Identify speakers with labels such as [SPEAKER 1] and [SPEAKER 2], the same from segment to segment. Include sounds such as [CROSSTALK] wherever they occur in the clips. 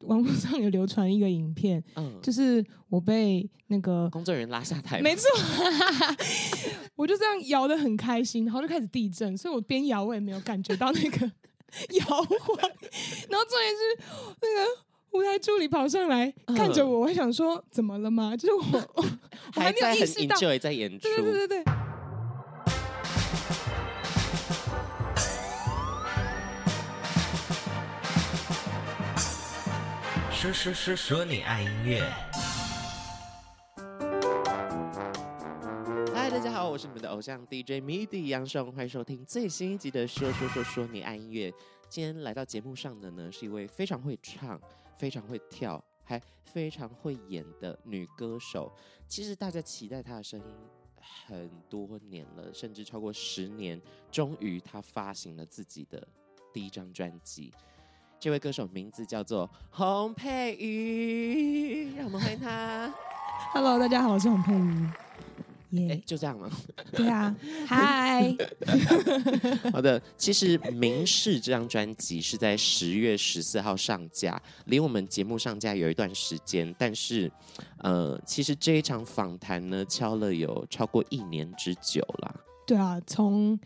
[SPEAKER 1] 网络上有流传一个影片，嗯，就是我被那个
[SPEAKER 2] 工作人员拉下台，
[SPEAKER 1] 没错，[LAUGHS] 我就这样摇的很开心，然后就开始地震，所以我边摇我也没有感觉到那个 [LAUGHS] 摇晃，然后重点是那个舞台助理跑上来看着我，我还想说怎么了吗？就是我，我还没有意识到。
[SPEAKER 2] 还在，在演出，
[SPEAKER 1] 对对对对对。
[SPEAKER 3] 说说说说你爱音乐。
[SPEAKER 2] 嗨，大家好，我是你们的偶像 DJ MIDI 杨爽，欢迎收听最新一集的说说说说你爱音乐。今天来到节目上的呢，是一位非常会唱、非常会跳，还非常会演的女歌手。其实大家期待她的声音很多年了，甚至超过十年，终于她发行了自己的第一张专辑。这位歌手名字叫做洪佩瑜，让我们欢迎他。[LAUGHS]
[SPEAKER 1] Hello，大家好，我是洪佩瑜。
[SPEAKER 2] 耶、yeah.，就这样吗？[LAUGHS]
[SPEAKER 1] 对啊，嗨。[LAUGHS]
[SPEAKER 2] 好的，其实《明示》这张专辑是在十月十四号上架，离我们节目上架有一段时间，但是，呃，其实这一场访谈呢，敲了有超过一年之久了。
[SPEAKER 1] 对啊，从。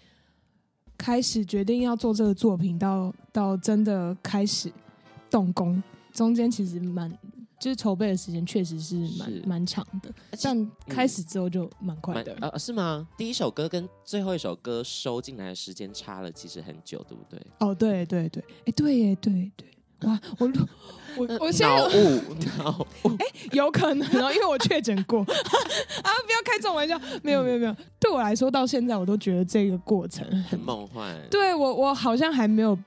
[SPEAKER 1] 开始决定要做这个作品，到到真的开始动工，中间其实蛮就是筹备的时间确实是蛮蛮长的，但开始之后就蛮快的。
[SPEAKER 2] 呃，是吗？第一首歌跟最后一首歌收进来的时间差了其实很久，对不对？
[SPEAKER 1] 哦，对对对，哎，对耶，对对。哇，我我我现在
[SPEAKER 2] 脑雾 [LAUGHS] 脑雾，
[SPEAKER 1] 哎，有可能哦，因为我确诊过 [LAUGHS] 啊！不要开这种玩笑，没有没有没有，对我来说到现在我都觉得这个过程很，
[SPEAKER 2] 梦幻。
[SPEAKER 1] 对我我好像还没有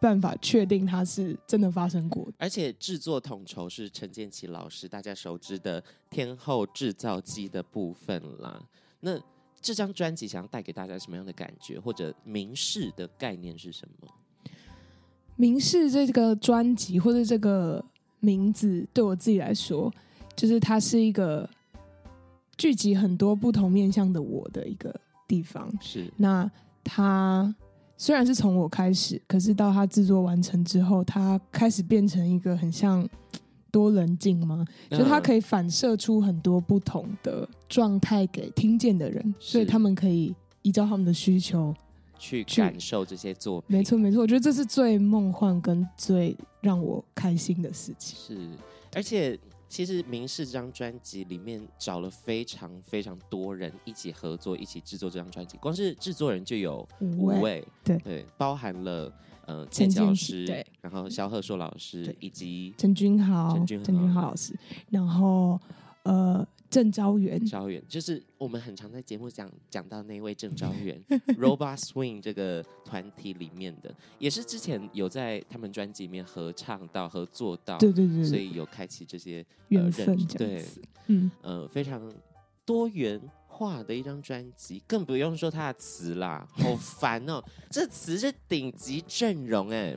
[SPEAKER 1] 办法确定它是真的发生过，
[SPEAKER 2] 而且制作统筹是陈建奇老师，大家熟知的天后制造机的部分啦。那这张专辑想要带给大家什么样的感觉，或者明示的概念是什么？
[SPEAKER 1] 明示这个专辑或者这个名字，对我自己来说，就是它是一个聚集很多不同面向的我的一个地方。
[SPEAKER 2] 是，
[SPEAKER 1] 那它虽然是从我开始，可是到它制作完成之后，它开始变成一个很像多棱镜吗？就它可以反射出很多不同的状态给听见的人，所以他们可以依照他们的需求。
[SPEAKER 2] 去感受这些作品，
[SPEAKER 1] 没错没错，我觉得这是最梦幻跟最让我开心的事情。
[SPEAKER 2] 是，而且其实《明示》这张专辑里面找了非常非常多人一起合作，一起制作这张专辑。光是制作人就有五位，位
[SPEAKER 1] 对
[SPEAKER 2] 对，包含了呃建骐老师，对，然后萧贺硕老师以及
[SPEAKER 1] 陈君豪、陈君豪老师，然后呃。郑昭元，
[SPEAKER 2] 昭元就是我们很常在节目讲讲到那位郑昭元，[LAUGHS] Robot Swing 这个团体里面的，也是之前有在他们专辑里面合唱到、合作到，
[SPEAKER 1] 对对对，
[SPEAKER 2] 所以有开启这些
[SPEAKER 1] 缘分，对，嗯。
[SPEAKER 2] 呃，非常多元化的一张专辑，更不用说他的词啦，好烦哦，这词是顶级阵容哎。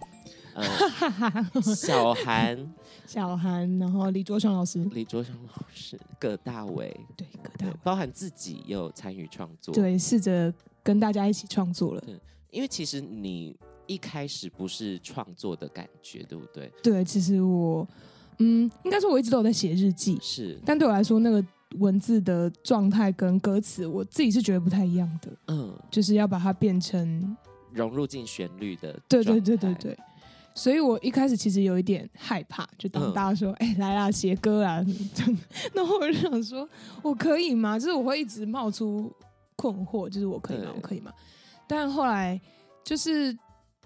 [SPEAKER 2] 呃、小韩，[LAUGHS]
[SPEAKER 1] 小韩，然后李卓雄老师，
[SPEAKER 2] 李卓雄老师，葛大为，
[SPEAKER 1] 对，葛大为，
[SPEAKER 2] 包含自己也有参与创作，
[SPEAKER 1] 对，试着跟大家一起创作了。
[SPEAKER 2] 对，因为其实你一开始不是创作的感觉，对不对？
[SPEAKER 1] 对，其实我，嗯，应该说我一直都有在写日记，
[SPEAKER 2] 是，
[SPEAKER 1] 但对我来说，那个文字的状态跟歌词，我自己是觉得不太一样的。嗯，就是要把它变成
[SPEAKER 2] 融入进旋律的，
[SPEAKER 1] 对对对对对。所以我一开始其实有一点害怕，就当大家说：“哎、嗯欸，来啦，写歌啊！” [LAUGHS] 那我就想说：“我可以吗？”就是我会一直冒出困惑，就是我可以吗？我可以吗？但后来就是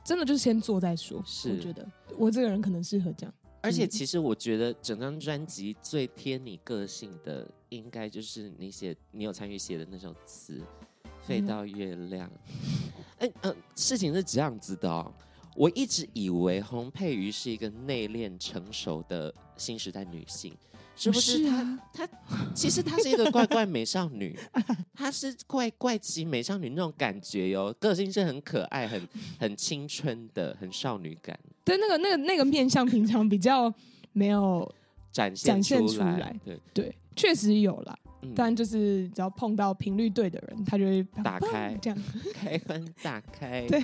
[SPEAKER 1] 真的，就是先做再说。是，我觉得我这个人可能适合这样。
[SPEAKER 2] 而且，其实我觉得整张专辑最贴你个性的，应该就是你写、你有参与写的那首词《飞到月亮》嗯。哎，嗯、呃，事情是这样子的哦。我一直以为洪佩瑜是一个内敛成熟的新时代女性，是不是？她她其实她是一个怪怪美少女，[LAUGHS] 她是怪怪奇美少女那种感觉哟，个性是很可爱、很 [LAUGHS] 很青春的、很少女感。
[SPEAKER 1] 对，那个那个那个面相，平常比较没有
[SPEAKER 2] 展现出来。出来
[SPEAKER 1] 对对，确实有啦。嗯、但就是只要碰到频率对的人，他就会
[SPEAKER 2] 打开
[SPEAKER 1] 这样 [LAUGHS]
[SPEAKER 2] 开关打开。
[SPEAKER 1] 对。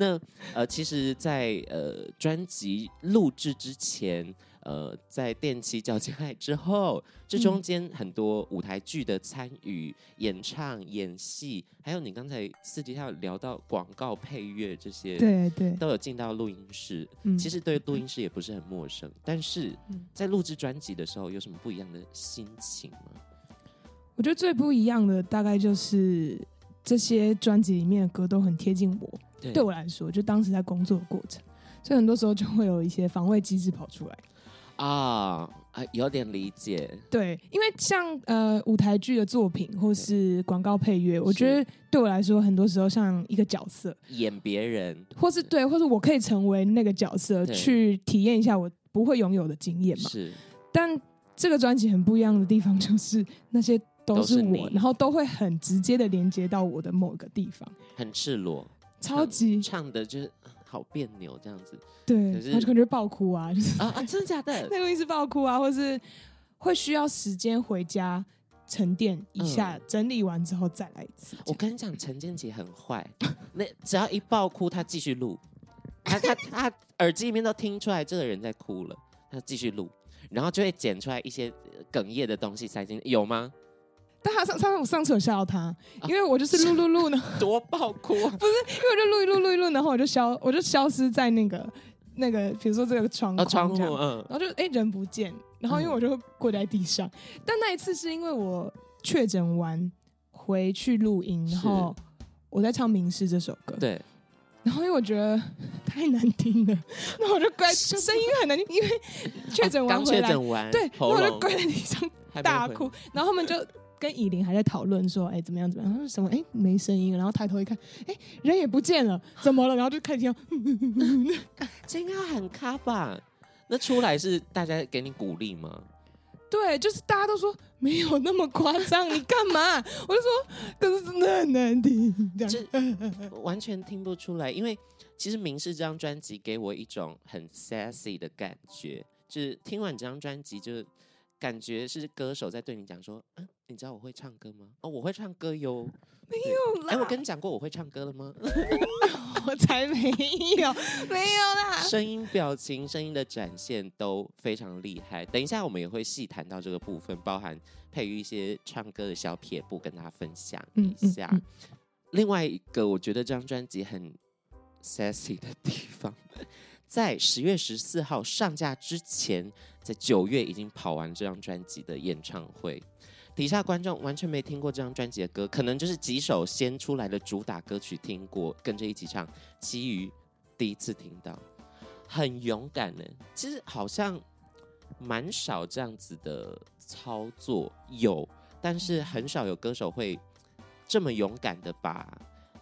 [SPEAKER 2] 那呃，其实在，在呃专辑录制之前，呃，在踮起脚尖爱之后，这中间很多舞台剧的参与、演唱、演戏，还有你刚才私底下聊到广告配乐这些，
[SPEAKER 1] 对对，
[SPEAKER 2] 都有进到录音室。
[SPEAKER 1] 嗯，
[SPEAKER 2] 其实对录音室也不是很陌生，但是在录制专辑的时候，有什么不一样的心情吗？
[SPEAKER 1] 我觉得最不一样的大概就是这些专辑里面的歌都很贴近我，对，对我来说，就当时在工作的过程，所以很多时候就会有一些防卫机制跑出来。
[SPEAKER 2] 啊啊，有点理解。
[SPEAKER 1] 对，因为像呃舞台剧的作品或是广告配乐，我觉得对我来说，很多时候像一个角色
[SPEAKER 2] 演别人，
[SPEAKER 1] 或是对，或是我可以成为那个角色去体验一下我不会拥有的经验嘛。
[SPEAKER 2] 是，
[SPEAKER 1] 但这个专辑很不一样的地方就是那些都是我，
[SPEAKER 2] 是
[SPEAKER 1] 然后都会很直接的连接到我的某个地方，
[SPEAKER 2] 很赤裸，
[SPEAKER 1] 超级
[SPEAKER 2] 唱，唱的就是。好别扭这样子，
[SPEAKER 1] 对，
[SPEAKER 2] 可是
[SPEAKER 1] 他就感觉爆哭啊，就是
[SPEAKER 2] 啊啊，真的假的？[LAUGHS]
[SPEAKER 1] 那录音室爆哭啊，或是会需要时间回家沉淀一下，嗯，整理完之后再来一次。
[SPEAKER 2] 我跟你讲，陈建杰很坏，[LAUGHS] 那只要一爆哭，他继续录，他他他耳机里面都听出来这个人在哭了，他继续录，然后就会剪出来一些哽咽的东西塞进，有吗？
[SPEAKER 1] 但他上上次我上次有吓到他，因为我就是录录录呢，[LAUGHS]
[SPEAKER 2] 多爆哭，啊，
[SPEAKER 1] 不是，因为我就录一录录一录，然后我就消我就消失在那个那个，比如说这个窗框，哦，窗户，嗯，然后就哎、欸、人不见，然后因为我就跪在地上，嗯，但那一次是因为我确诊完回去录音，然后我在唱《名师》这首歌，
[SPEAKER 2] 对，
[SPEAKER 1] 然后因为我觉得太难听了，[LAUGHS] 那我就跪，[LAUGHS] 声音很难听，因为确诊完回来，对，然后我就跪在地上大哭，然后他们就。跟以琳还在讨论说，哎、欸，怎么样？怎么样？他说什么？哎、欸，没声音。然后抬头一看，哎、欸，人也不见了，怎么了？然后就开始听，[LAUGHS]
[SPEAKER 2] 这应该很卡吧？那出来是大家给你鼓励吗？[LAUGHS]
[SPEAKER 1] 对，就是大家都说没有那么夸张，你干嘛？我就说，可是真的很难听，这样
[SPEAKER 2] 完全听不出来。因为其实《明示》这张专辑给我一种很 sassy 的感觉，就是听完这张专辑就。感觉是歌手在对你讲说，嗯，你知道我会唱歌吗？哦，我会唱歌哟。[LAUGHS]
[SPEAKER 1] 没有啦。哎，
[SPEAKER 2] 我跟你讲过我会唱歌了吗？[LAUGHS]
[SPEAKER 1] 我才没有，没有啦。[LAUGHS]
[SPEAKER 2] 声音、表情、声音的展现都非常厉害。等一下我们也会细谈到这个部分，包含配乐一些唱歌的小撇步，跟大家分享一下。嗯嗯嗯。另外一个，我觉得这张专辑很 sexy 的地方。在十月十四号上架之前，在九月已经跑完这张专辑的演唱会，底下观众完全没听过这张专辑的歌，可能就是几首先出来的主打歌曲听过，跟着一起唱，其余第一次听到，很勇敢呢。其实好像蛮少这样子的操作，有，但是很少有歌手会这么勇敢的把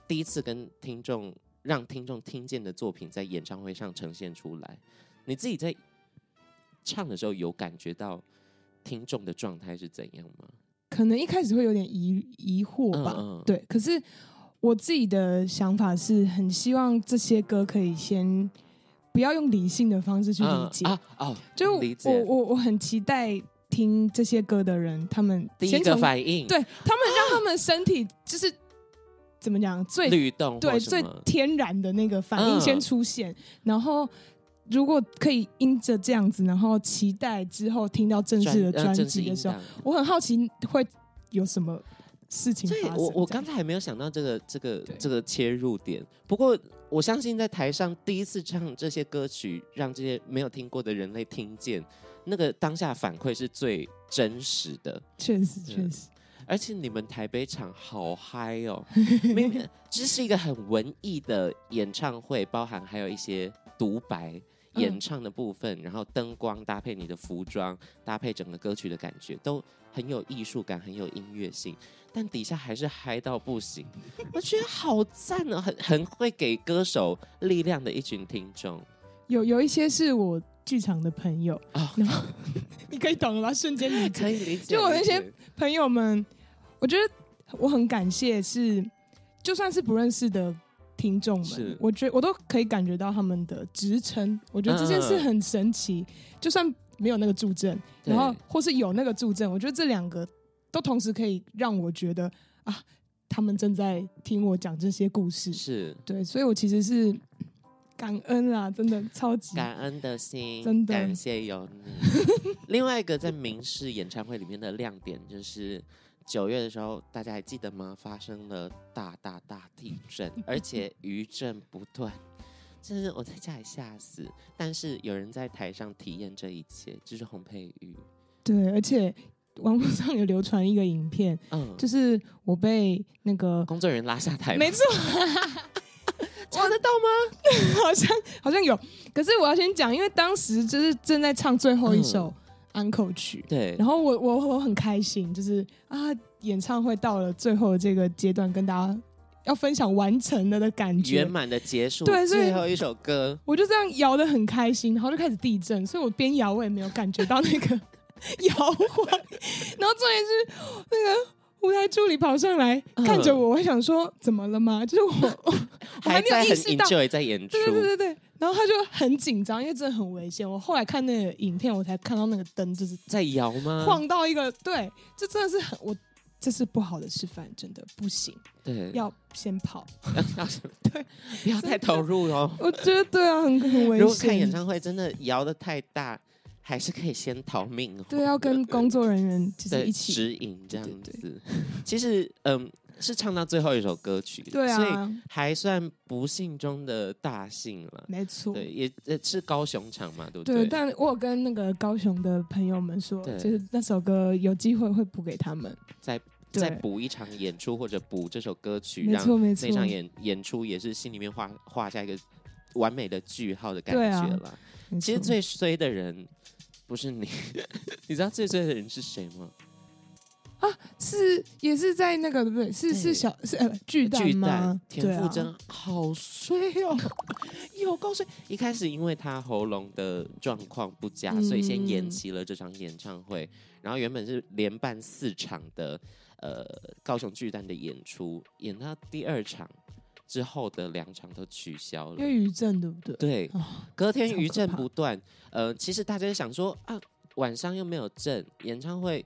[SPEAKER 2] 第一次跟听众。让听众听见的作品在演唱会上呈现出来，你自己在唱的时候有感觉到听众的状态是怎样吗？
[SPEAKER 1] 可能一开始会有点疑疑惑吧，嗯嗯对。可是我自己的想法是很希望这些歌可以先不要用理性的方式去理解、嗯、啊，哦，就我我我很期待听这些歌的人，他们
[SPEAKER 2] 第一个反应，
[SPEAKER 1] 对他们让他们身体就是。怎么讲？最
[SPEAKER 2] 律动
[SPEAKER 1] 对最天然的那个反应先出现，嗯、然后如果可以因着这样子，然后期待之后听到正式的专辑的时候，我很好奇会有什么事情所以。
[SPEAKER 2] 我我刚才还没有想到这个这个这个切入点，不过我相信在台上第一次唱这些歌曲，让这些没有听过的人类听见，那个当下反馈是最真实的。
[SPEAKER 1] 确实，确实。
[SPEAKER 2] 而且你们台北场好嗨哦！[LAUGHS] 明明这是一个很文艺的演唱会，包含还有一些独白演唱的部分，嗯、然后灯光搭配你的服装，搭配整个歌曲的感觉，都很有艺术感，很有音乐性。但底下还是嗨到不行，[LAUGHS] 我觉得好赞哦！很很会给歌手力量的一群听众。
[SPEAKER 1] 有有一些是我剧场的朋友啊，然后你可以懂了吧？瞬间理解，[LAUGHS]
[SPEAKER 2] 可以理解。
[SPEAKER 1] 就我那些朋友们。我觉得我很感谢，是就算是不认识的听众们，我觉得我都可以感觉到他们的职称。我觉得这件事很神奇，就算没有那个助阵，然后或是有那个助阵，我觉得这两个都同时可以让我觉得啊，他们正在听我讲这些故事。
[SPEAKER 2] 是对，
[SPEAKER 1] 所以我其实是感恩啦，真的超级
[SPEAKER 2] 感恩的心，
[SPEAKER 1] 真的
[SPEAKER 2] 感谢有你。[LAUGHS] 另外一个在民视演唱会里面的亮点就是九月的时候，大家还记得吗？发生了大大大地震，而 [LAUGHS] 且余震不断，真是我在家里吓死。但是有人在台上体验这一切，就是洪佩瑜。
[SPEAKER 1] 对，而且网络上有流传一个影片，嗯，就是我被那个
[SPEAKER 2] 工作人员拉下台，
[SPEAKER 1] 没错。[LAUGHS] 查得到吗？[LAUGHS] 好像好像有，可是我要先讲，因为当时就是正在唱最后一首安可曲，
[SPEAKER 2] 嗯、对，
[SPEAKER 1] 然后我我我很开心，就是啊，演唱会到了最后这个阶段，跟大家要分享完成了的感觉，
[SPEAKER 2] 圆满的结束，
[SPEAKER 1] 对，
[SPEAKER 2] 最后一首歌，
[SPEAKER 1] 我就这样摇的很开心，然后就开始地震，所以我边摇我也没有感觉到那个 [LAUGHS] 摇晃，然后重点是那个。舞台助理跑上来看着我，我想说怎么了吗？就是我，我还没有意识到，
[SPEAKER 2] 在演出，
[SPEAKER 1] 对对对对。然后他就很紧张，因为真的很危险。我后来看那个影片，我才看到那个灯就是
[SPEAKER 2] 在摇吗？
[SPEAKER 1] 晃到一个，对，这真的是很我，这是不好的示范，真的不行。
[SPEAKER 2] 对，
[SPEAKER 1] 要先跑，
[SPEAKER 2] 要 [LAUGHS] 对，不要太投入哦。
[SPEAKER 1] 我觉得对啊，很很危险。
[SPEAKER 2] 如果看演唱会真的摇的太大。还是可以先逃命哦。
[SPEAKER 1] 对，要跟工作人员就是一起
[SPEAKER 2] 指引这样子。对对对，其实，嗯，是唱到最后一首歌曲，
[SPEAKER 1] 对啊，
[SPEAKER 2] 所以还算不幸中的大幸了。
[SPEAKER 1] 没错，
[SPEAKER 2] 对，也也是高雄场嘛，对不对？
[SPEAKER 1] 对，但我有跟那个高雄的朋友们说，就是那首歌有机会会补给他们，
[SPEAKER 2] 再再补一场演出或者补这首歌曲，
[SPEAKER 1] 没错没错，
[SPEAKER 2] 那场演演出也是心里面画画下一个完美的句号的感觉了。啊、其实最衰的人。不是你，[LAUGHS] 你知道最衰的人是谁吗？
[SPEAKER 1] 啊，是也是在那个对不对？是是小是呃巨蛋吗？
[SPEAKER 2] 田馥甄好衰哦，有够衰！一开始因为他喉咙的状况不佳，嗯，所以先延期了这场演唱会。然后原本是连办四场的呃高雄巨蛋的演出，演到第二场。之后的两场都取消了，
[SPEAKER 1] 因为余震对不对？
[SPEAKER 2] 对，哦、隔天余震不断。呃，其实大家想说啊，晚上又没有震，演唱会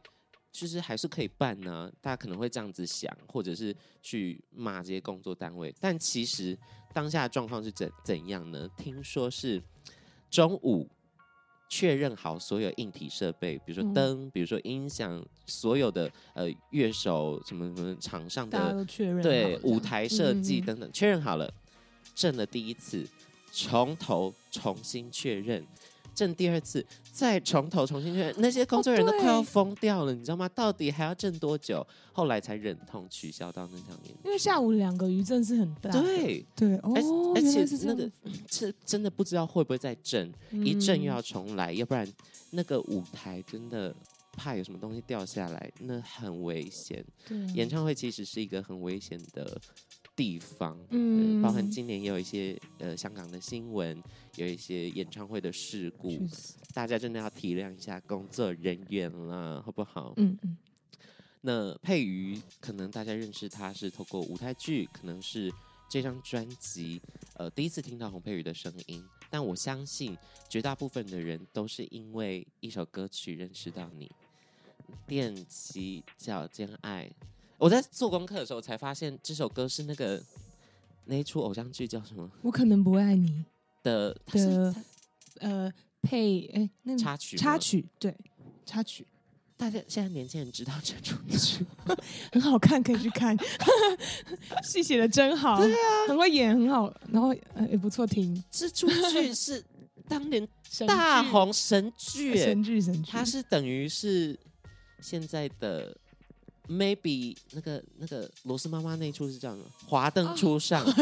[SPEAKER 2] 其实还是可以办呢、啊。大家可能会这样子想，或者是去骂这些工作单位。但其实当下状况是怎怎样呢？听说是中午。确认好所有硬体设备，比如说灯，嗯、比如说音响，所有的呃乐手什么什么场上的对舞台设计等等，确认好了，震了第一次，从头重新确认。震第二次，再从头重新确认，那些工作人员都快要疯掉了，哦，你知道吗？到底还要震多久？后来才忍痛取消到那场演出。
[SPEAKER 1] 因为下午两个余震是很大，
[SPEAKER 2] 对
[SPEAKER 1] 对，哦，
[SPEAKER 2] 而且那个是真的不知道会不会再震，嗯，一震又要重来，要不然那个舞台真的怕有什么东西掉下来，那很危险。对，演唱会其实是一个很危险的。地方，嗯，包含今年也有一些呃香港的新闻，有一些演唱会的事故，大家真的要体谅一下工作人员了，好不好？嗯嗯。那佩瑜，可能大家认识他是透过舞台剧，可能是这张专辑，呃，第一次听到洪佩瑜的声音。但我相信绝大部分的人都是因为一首歌曲认识到你，踮起脚尖爱。我在做功课的时候才发现，这首歌是那个那一出偶像剧叫什么？
[SPEAKER 1] 我可能不会爱你
[SPEAKER 2] 的
[SPEAKER 1] 的呃配哎那
[SPEAKER 2] 插曲
[SPEAKER 1] 插曲对插曲，
[SPEAKER 2] 大家现在年轻人知道这出剧 [LAUGHS]
[SPEAKER 1] 很好看，可以去看，[LAUGHS] 戏写的真好，对啊，很会演，很好，然后呃也不错听。
[SPEAKER 2] 这出剧是 [LAUGHS] 当年大红神剧，
[SPEAKER 1] 神剧神剧，
[SPEAKER 2] 它是等于是现在的。Maybe 那个那个罗斯妈妈那一出是这样的，华灯初上、[LAUGHS] 啊、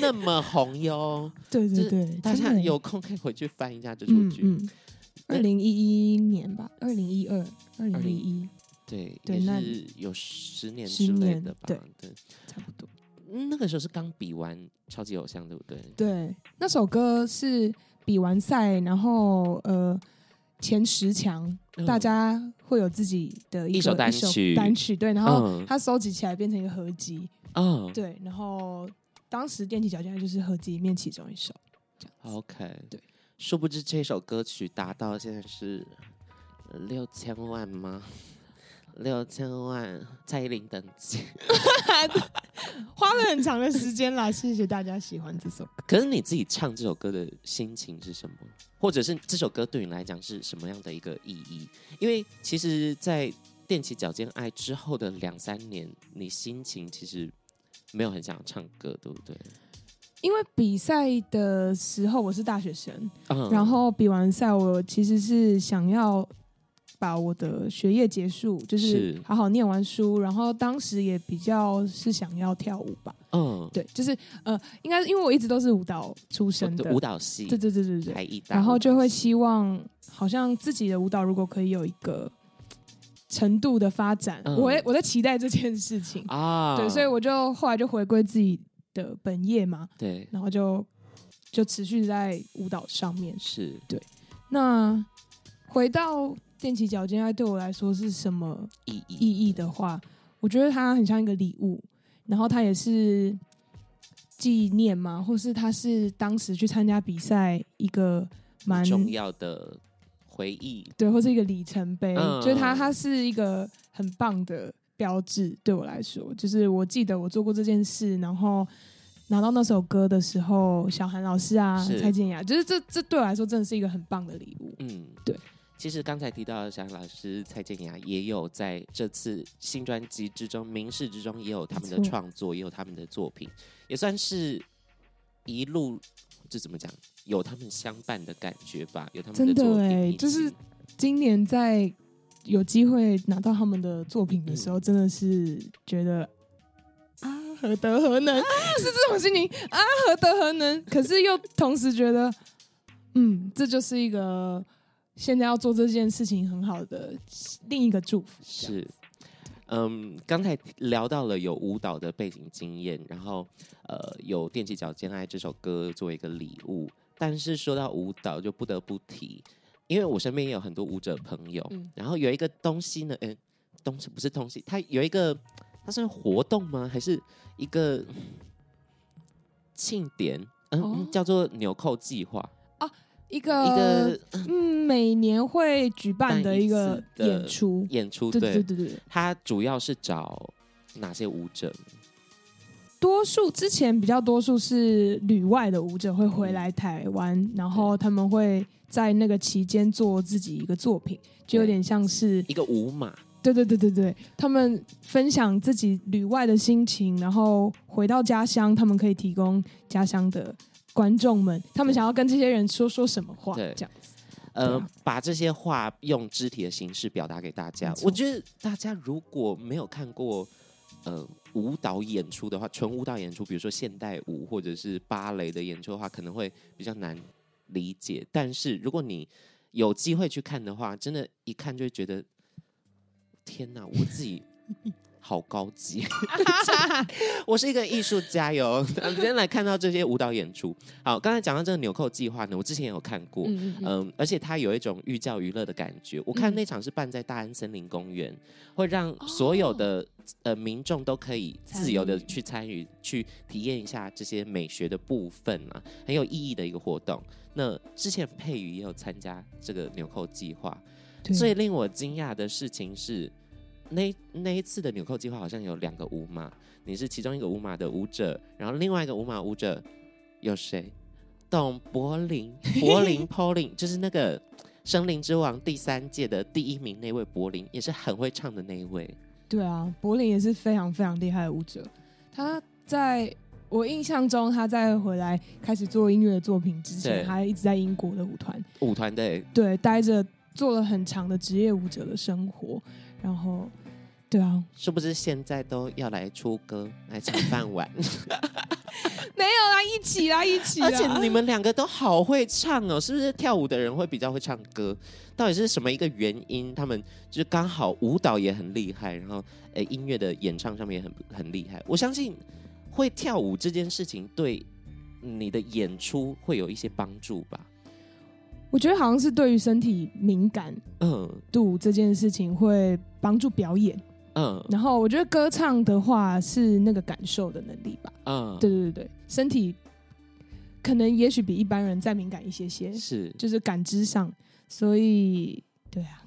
[SPEAKER 2] 那么红哟，[LAUGHS]
[SPEAKER 1] 对对对，
[SPEAKER 2] 大家有空可以回去翻一下这出剧。
[SPEAKER 1] 二零一一年吧，二零一二，二零一一，
[SPEAKER 2] 对对，也是有十年之类的吧，对对，
[SPEAKER 1] 差不多。
[SPEAKER 2] 那个时候是刚比完超级偶像，对不对？
[SPEAKER 1] 对，那首歌是比完赛，然后呃。前十强，大家会有自己的一，
[SPEAKER 2] 一首单曲，
[SPEAKER 1] 单曲对，然后它收集起来变成一个合集，
[SPEAKER 2] 嗯，
[SPEAKER 1] 对，然后当时踮起脚尖就是合集里面其中一首这样
[SPEAKER 2] ，OK，
[SPEAKER 1] 对，
[SPEAKER 2] 殊不知这首歌曲达到现在是六千万吗？六千万，蔡依林等级，
[SPEAKER 1] 花了很长的时间啦。谢谢大家喜欢这首歌。[LAUGHS]
[SPEAKER 2] 可是你自己唱这首歌的心情是什么？或者是这首歌对你来讲是什么样的一个意义？因为其实，在踮起脚尖爱之后的两三年，你心情其实没有很想唱歌，对不对？
[SPEAKER 1] 因为比赛的时候我是大学生，
[SPEAKER 2] 嗯、
[SPEAKER 1] 然后比完赛我其实是想要把我的学业结束，就是。好好念完书，然后当时也比较是想要跳舞吧。嗯，对，就是呃，应该是因为我一直都是舞蹈出身的，
[SPEAKER 2] 舞蹈系，
[SPEAKER 1] 对对
[SPEAKER 2] 对对对，
[SPEAKER 1] 然后就会希望好像自己的舞蹈如果可以有一个程度的发展，嗯、我我在期待这件事情。啊，对，所以我就后来就回归自己的本业嘛，
[SPEAKER 2] 对，
[SPEAKER 1] 然后就就持续在舞蹈上面，
[SPEAKER 2] 是。
[SPEAKER 1] 对。那回到踮起脚尖爱对我来说是什么意义？意义的话，我觉得它很像一个礼物，然后它也是纪念嘛，或是它是当时去参加比赛一个蛮
[SPEAKER 2] 重要的回忆，
[SPEAKER 1] 对，或是一个里程碑，嗯、就是它它是一个很棒的。标志对我来说，就是我记得我做过这件事，然后拿到那首歌的时候，小韩老师啊，蔡健雅，就是这这对我来说真的是一个很棒的礼物。嗯，对。
[SPEAKER 2] 其实刚才提到的小韩老师、蔡健雅，也有在这次新专辑之中，明示之中也有他们的创作，也有他们的作品，也算是一路这怎么讲，有他们相伴的感觉吧，有他们的作品。
[SPEAKER 1] 对，就是今年在。有机会拿到他们的作品的时候，真的是觉得啊，何德何能，是这种心情啊，何德何能。可是又同时觉得，嗯，这就是一个现在要做这件事情很好的另一个祝福。
[SPEAKER 2] 是，嗯，刚才聊到了有舞蹈的背景经验，然后呃，有踮起脚尖爱这首歌作为一个礼物，但是说到舞蹈，就不得不提。因为我身边也有很多舞者朋友，嗯、然后有一个东西呢，哎，东西不是东西，它有一个，它是活动吗？还是一个庆典？嗯，哦、叫做纽扣计划
[SPEAKER 1] 啊，一个一个嗯，每年会举办的一个演出，
[SPEAKER 2] 演出对对对对，它主要是找哪些舞者？
[SPEAKER 1] 多数之前比较多数是旅外的舞者会回来台湾，嗯、然后他们会在那个期间做自己一个作品，就有点像是
[SPEAKER 2] 一个舞马。
[SPEAKER 1] 对对对对对，他们分享自己旅外的心情，然后回到家乡，他们可以提供家乡的观众们，他们想要跟这些人说说什么话，对这样子。
[SPEAKER 2] 呃，啊、把这些话用肢体的形式表达给大家。我觉得大家如果没有看过，呃。舞蹈演出的话，纯舞蹈演出，比如说现代舞或者是芭蕾的演出的话，可能会比较难理解。但是如果你有机会去看的话，真的，一看就会觉得，天哪，我自己。好高级，[LAUGHS] 我是一个艺术家哟。今天来看到这些舞蹈演出，好，刚才讲到这个纽扣计划呢，我之前也有看过，嗯，嗯，嗯，而且它有一种寓教于乐的感觉。我看那场是办在大安森林公园，会让所有的、哦、呃民众都可以自由的去参与，去体验一下这些美学的部分啊，很有意义的一个活动。那之前佩瑜也有参加这个纽扣计划，对最令我惊讶的事情是。那那一次的纽扣计划好像有两个舞马，你是其中一个舞马的舞者，然后另外一个舞马舞者有谁？董柏林，柏 [LAUGHS] 林 Pauling 就是那个《森林之王》第三届的第一名那位柏林，也是很会唱的那一位。
[SPEAKER 1] 对啊，柏林也是非常非常厉害的舞者。他在我印象中，他在回来开始做音乐的作品之前，对他一直在英国的舞团
[SPEAKER 2] 舞团对
[SPEAKER 1] 对待着，做了很长的职业舞者的生活。然后，对啊，
[SPEAKER 2] 是不是现在都要来出歌来抢饭碗？[LAUGHS]
[SPEAKER 1] 没有啦，一起啦，一起啦！
[SPEAKER 2] 而且你们两个都好会唱哦，是不是跳舞的人会比较会唱歌？到底是什么一个原因？他们就是刚好舞蹈也很厉害，然后诶，音乐的演唱上面也很很厉害。我相信会跳舞这件事情对你的演出会有一些帮助吧。
[SPEAKER 1] 我觉得好像是对于身体敏感度这件事情会帮助表演，嗯，然后我觉得歌唱的话是那个感受的能力吧，嗯，对对对对，身体可能也许比一般人再敏感一些些，
[SPEAKER 2] 是，
[SPEAKER 1] 就是感知上，所以对啊，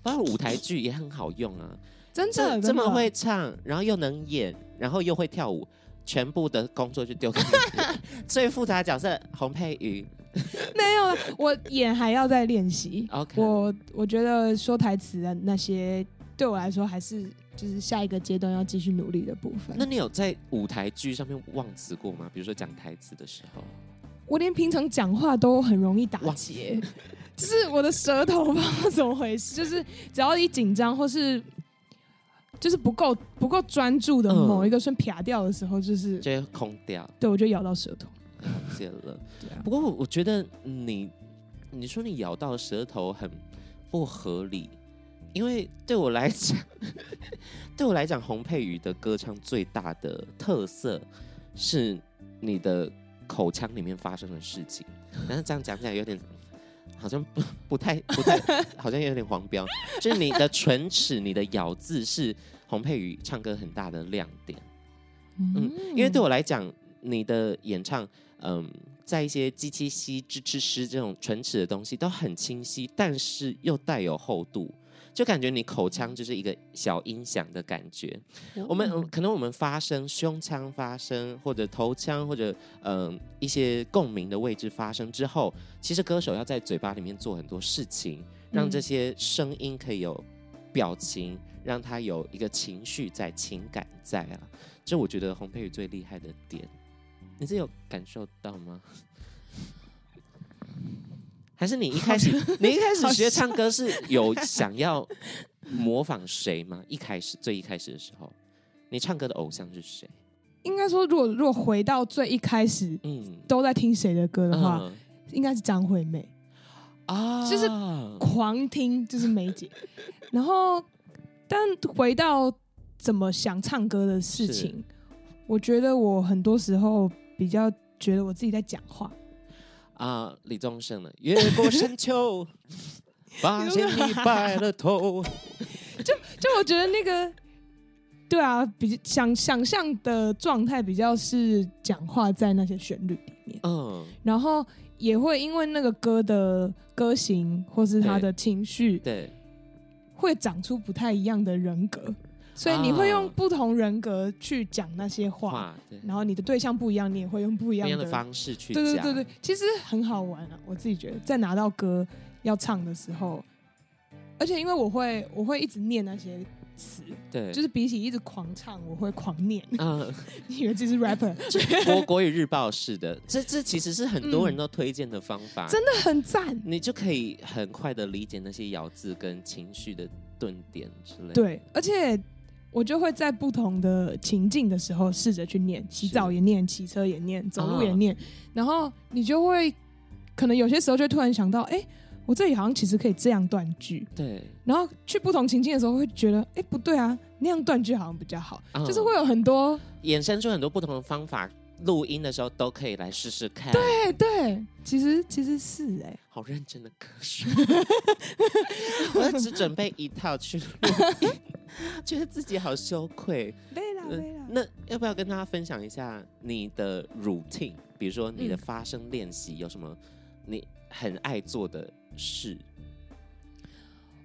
[SPEAKER 2] 包括舞台剧也很好用啊，[LAUGHS]
[SPEAKER 1] 真的
[SPEAKER 2] 这
[SPEAKER 1] 这么
[SPEAKER 2] 会唱，然后又能演，然后又会跳舞，全部的工作就丢给你。[LAUGHS] 最复杂的角色洪佩瑜，[LAUGHS]
[SPEAKER 1] 没有啊，我演还要再练习。
[SPEAKER 2] OK
[SPEAKER 1] 我我觉得说台词的那些对我来说还是就是下一个阶段要继续努力的部分。
[SPEAKER 2] 那你有在舞台剧上面忘词过吗？比如说讲台词的时候，
[SPEAKER 1] 我连平常讲话都很容易打结，就是我的舌头不知道怎么回事，就是只要一紧张或是就是不够不够专注的某一个瞬撇掉的时候，就是、
[SPEAKER 2] 就会空掉，
[SPEAKER 1] 对我就咬到舌头。
[SPEAKER 2] 了解了。[LAUGHS]
[SPEAKER 1] 啊
[SPEAKER 2] 不过我我觉得你你说你咬到舌头很不合理，因为对我来讲，[LAUGHS] 对我来讲，洪佩瑜的歌唱最大的特色是你的口腔里面发生的事情。[LAUGHS] 但是这样讲起来有点好像不不太不太，好像有点黄标。就是你的唇齿、你的咬字是洪佩瑜唱歌很大的亮点。嗯，因为对我来讲，你的演唱，嗯，在一些机器吸、支吃诗这种唇齿的东西都很清晰，但是又带有厚度，就感觉你口腔就是一个小音响的感觉。我们、嗯、可能我们发声，胸腔发声，或者头腔，或者嗯一些共鸣的位置发声之后，其实歌手要在嘴巴里面做很多事情，让这些声音可以有表情，让它有一个情绪在、情感在啊。这我觉得洪佩瑜最厉害的点，你是有感受到吗？[LAUGHS] 还是你一开始你一开始学唱歌是有想要模仿谁吗？一开始最一开始的时候，你唱歌的偶像是谁？
[SPEAKER 1] 应该说，如果如果回到最一开始，嗯，都在听谁的歌的话，嗯、应该是张惠妹啊，就是狂听，就是梅姐。然后，但回到。怎么想唱歌的事情，我觉得我很多时候比较觉得我自己在讲话
[SPEAKER 2] 啊。李宗盛的越过山丘，[LAUGHS] 发现你白了头。[LAUGHS]
[SPEAKER 1] 就就我觉得那个，对啊，比想想象的状态比较是讲话在那些旋律里面，嗯，然后也会因为那个歌的歌型或是他的情绪，
[SPEAKER 2] 对，
[SPEAKER 1] 会长出不太一样的人格。所以你会用不同人格去讲那些话，话，然后你的对象不一样，你也会用不一样的，
[SPEAKER 2] 的方式去讲。
[SPEAKER 1] 对对对对，其实很好玩啊！我自己觉得，在拿到歌要唱的时候，而且因为我会我会一直念那些词，
[SPEAKER 2] 对，
[SPEAKER 1] 就是比起一直狂唱，我会狂念。嗯，[LAUGHS] 你以为自己是 rapper？[LAUGHS]
[SPEAKER 2] 国国语日报式的，这这其实是很多人都推荐的方法，
[SPEAKER 1] 嗯、真的很赞。
[SPEAKER 2] 你就可以很快的理解那些咬字跟情绪的顿点之类的。
[SPEAKER 1] 对，而且。我就会在不同的情境的时候试着去念，洗澡也念，骑车也念，走路也念，然后你就会可能有些时候就突然想到，哎，我这里好像其实可以这样断句。
[SPEAKER 2] 对。
[SPEAKER 1] 然后去不同情境的时候会觉得，哎，不对啊，那样断句好像比较好。就是会有很多
[SPEAKER 2] 衍生出很多不同的方法，录音的时候都可以来试试看。
[SPEAKER 1] 对对，其实其实是哎，
[SPEAKER 2] 好认真的歌手，[LAUGHS] 我只准备一套去录音。[LAUGHS] 觉得自己好羞愧，
[SPEAKER 1] 对啦对啦。
[SPEAKER 2] 那要不要跟大家分享一下你的 routine？比如说你的发声练习有什么你很爱做的事？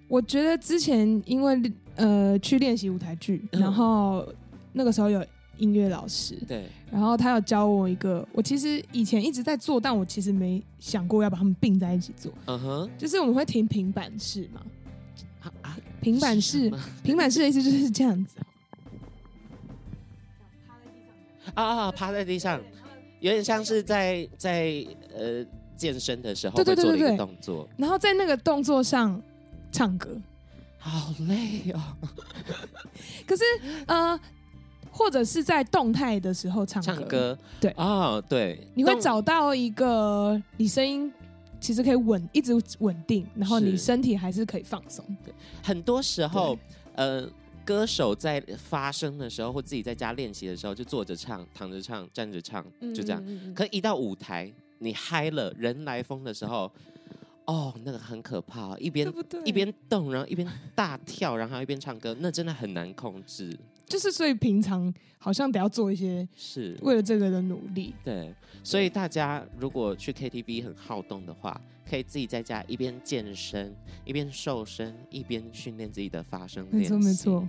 [SPEAKER 1] 我觉得之前因为呃去练习舞台剧，然后那个时候有音乐老师，
[SPEAKER 2] 对，
[SPEAKER 1] 然后他有教我一个，我其实以前一直在做，但我其实没想过要把他们并在一起做。嗯哼，就是我们会听平板式嘛。啊，平板式，[LAUGHS] 平板式的意思就是这样子，
[SPEAKER 2] 啊啊，趴在地上，有点像是在在呃健身的时候会做的一个动作，
[SPEAKER 1] 然后在那个动作上唱歌，
[SPEAKER 2] 好累哦。[LAUGHS]
[SPEAKER 1] 可是呃，或者是在动态的时候唱歌，
[SPEAKER 2] 唱歌，
[SPEAKER 1] 对，
[SPEAKER 2] 哦，对，
[SPEAKER 1] 你会找到一个你声音。其实可以稳，一直稳定，然后你身体还是可以放松。
[SPEAKER 2] 对，很多时候，呃，歌手在发声的时候，或自己在家练习的时候，就坐着唱、躺着唱、站着唱，就这样。可一到舞台，你嗨了，人来疯的时候，哦，那个很可怕，一边一边动，然后一边大跳，然后一边唱歌，那真的很难控制。
[SPEAKER 1] 就是所以平常好像得要做一些
[SPEAKER 2] 是
[SPEAKER 1] 为了这个的努力。
[SPEAKER 2] 对，所以大家如果去 KTV 很好动的话，可以自己在家一边健身，一边瘦身，一边训练自己的发声。
[SPEAKER 1] 没错没错，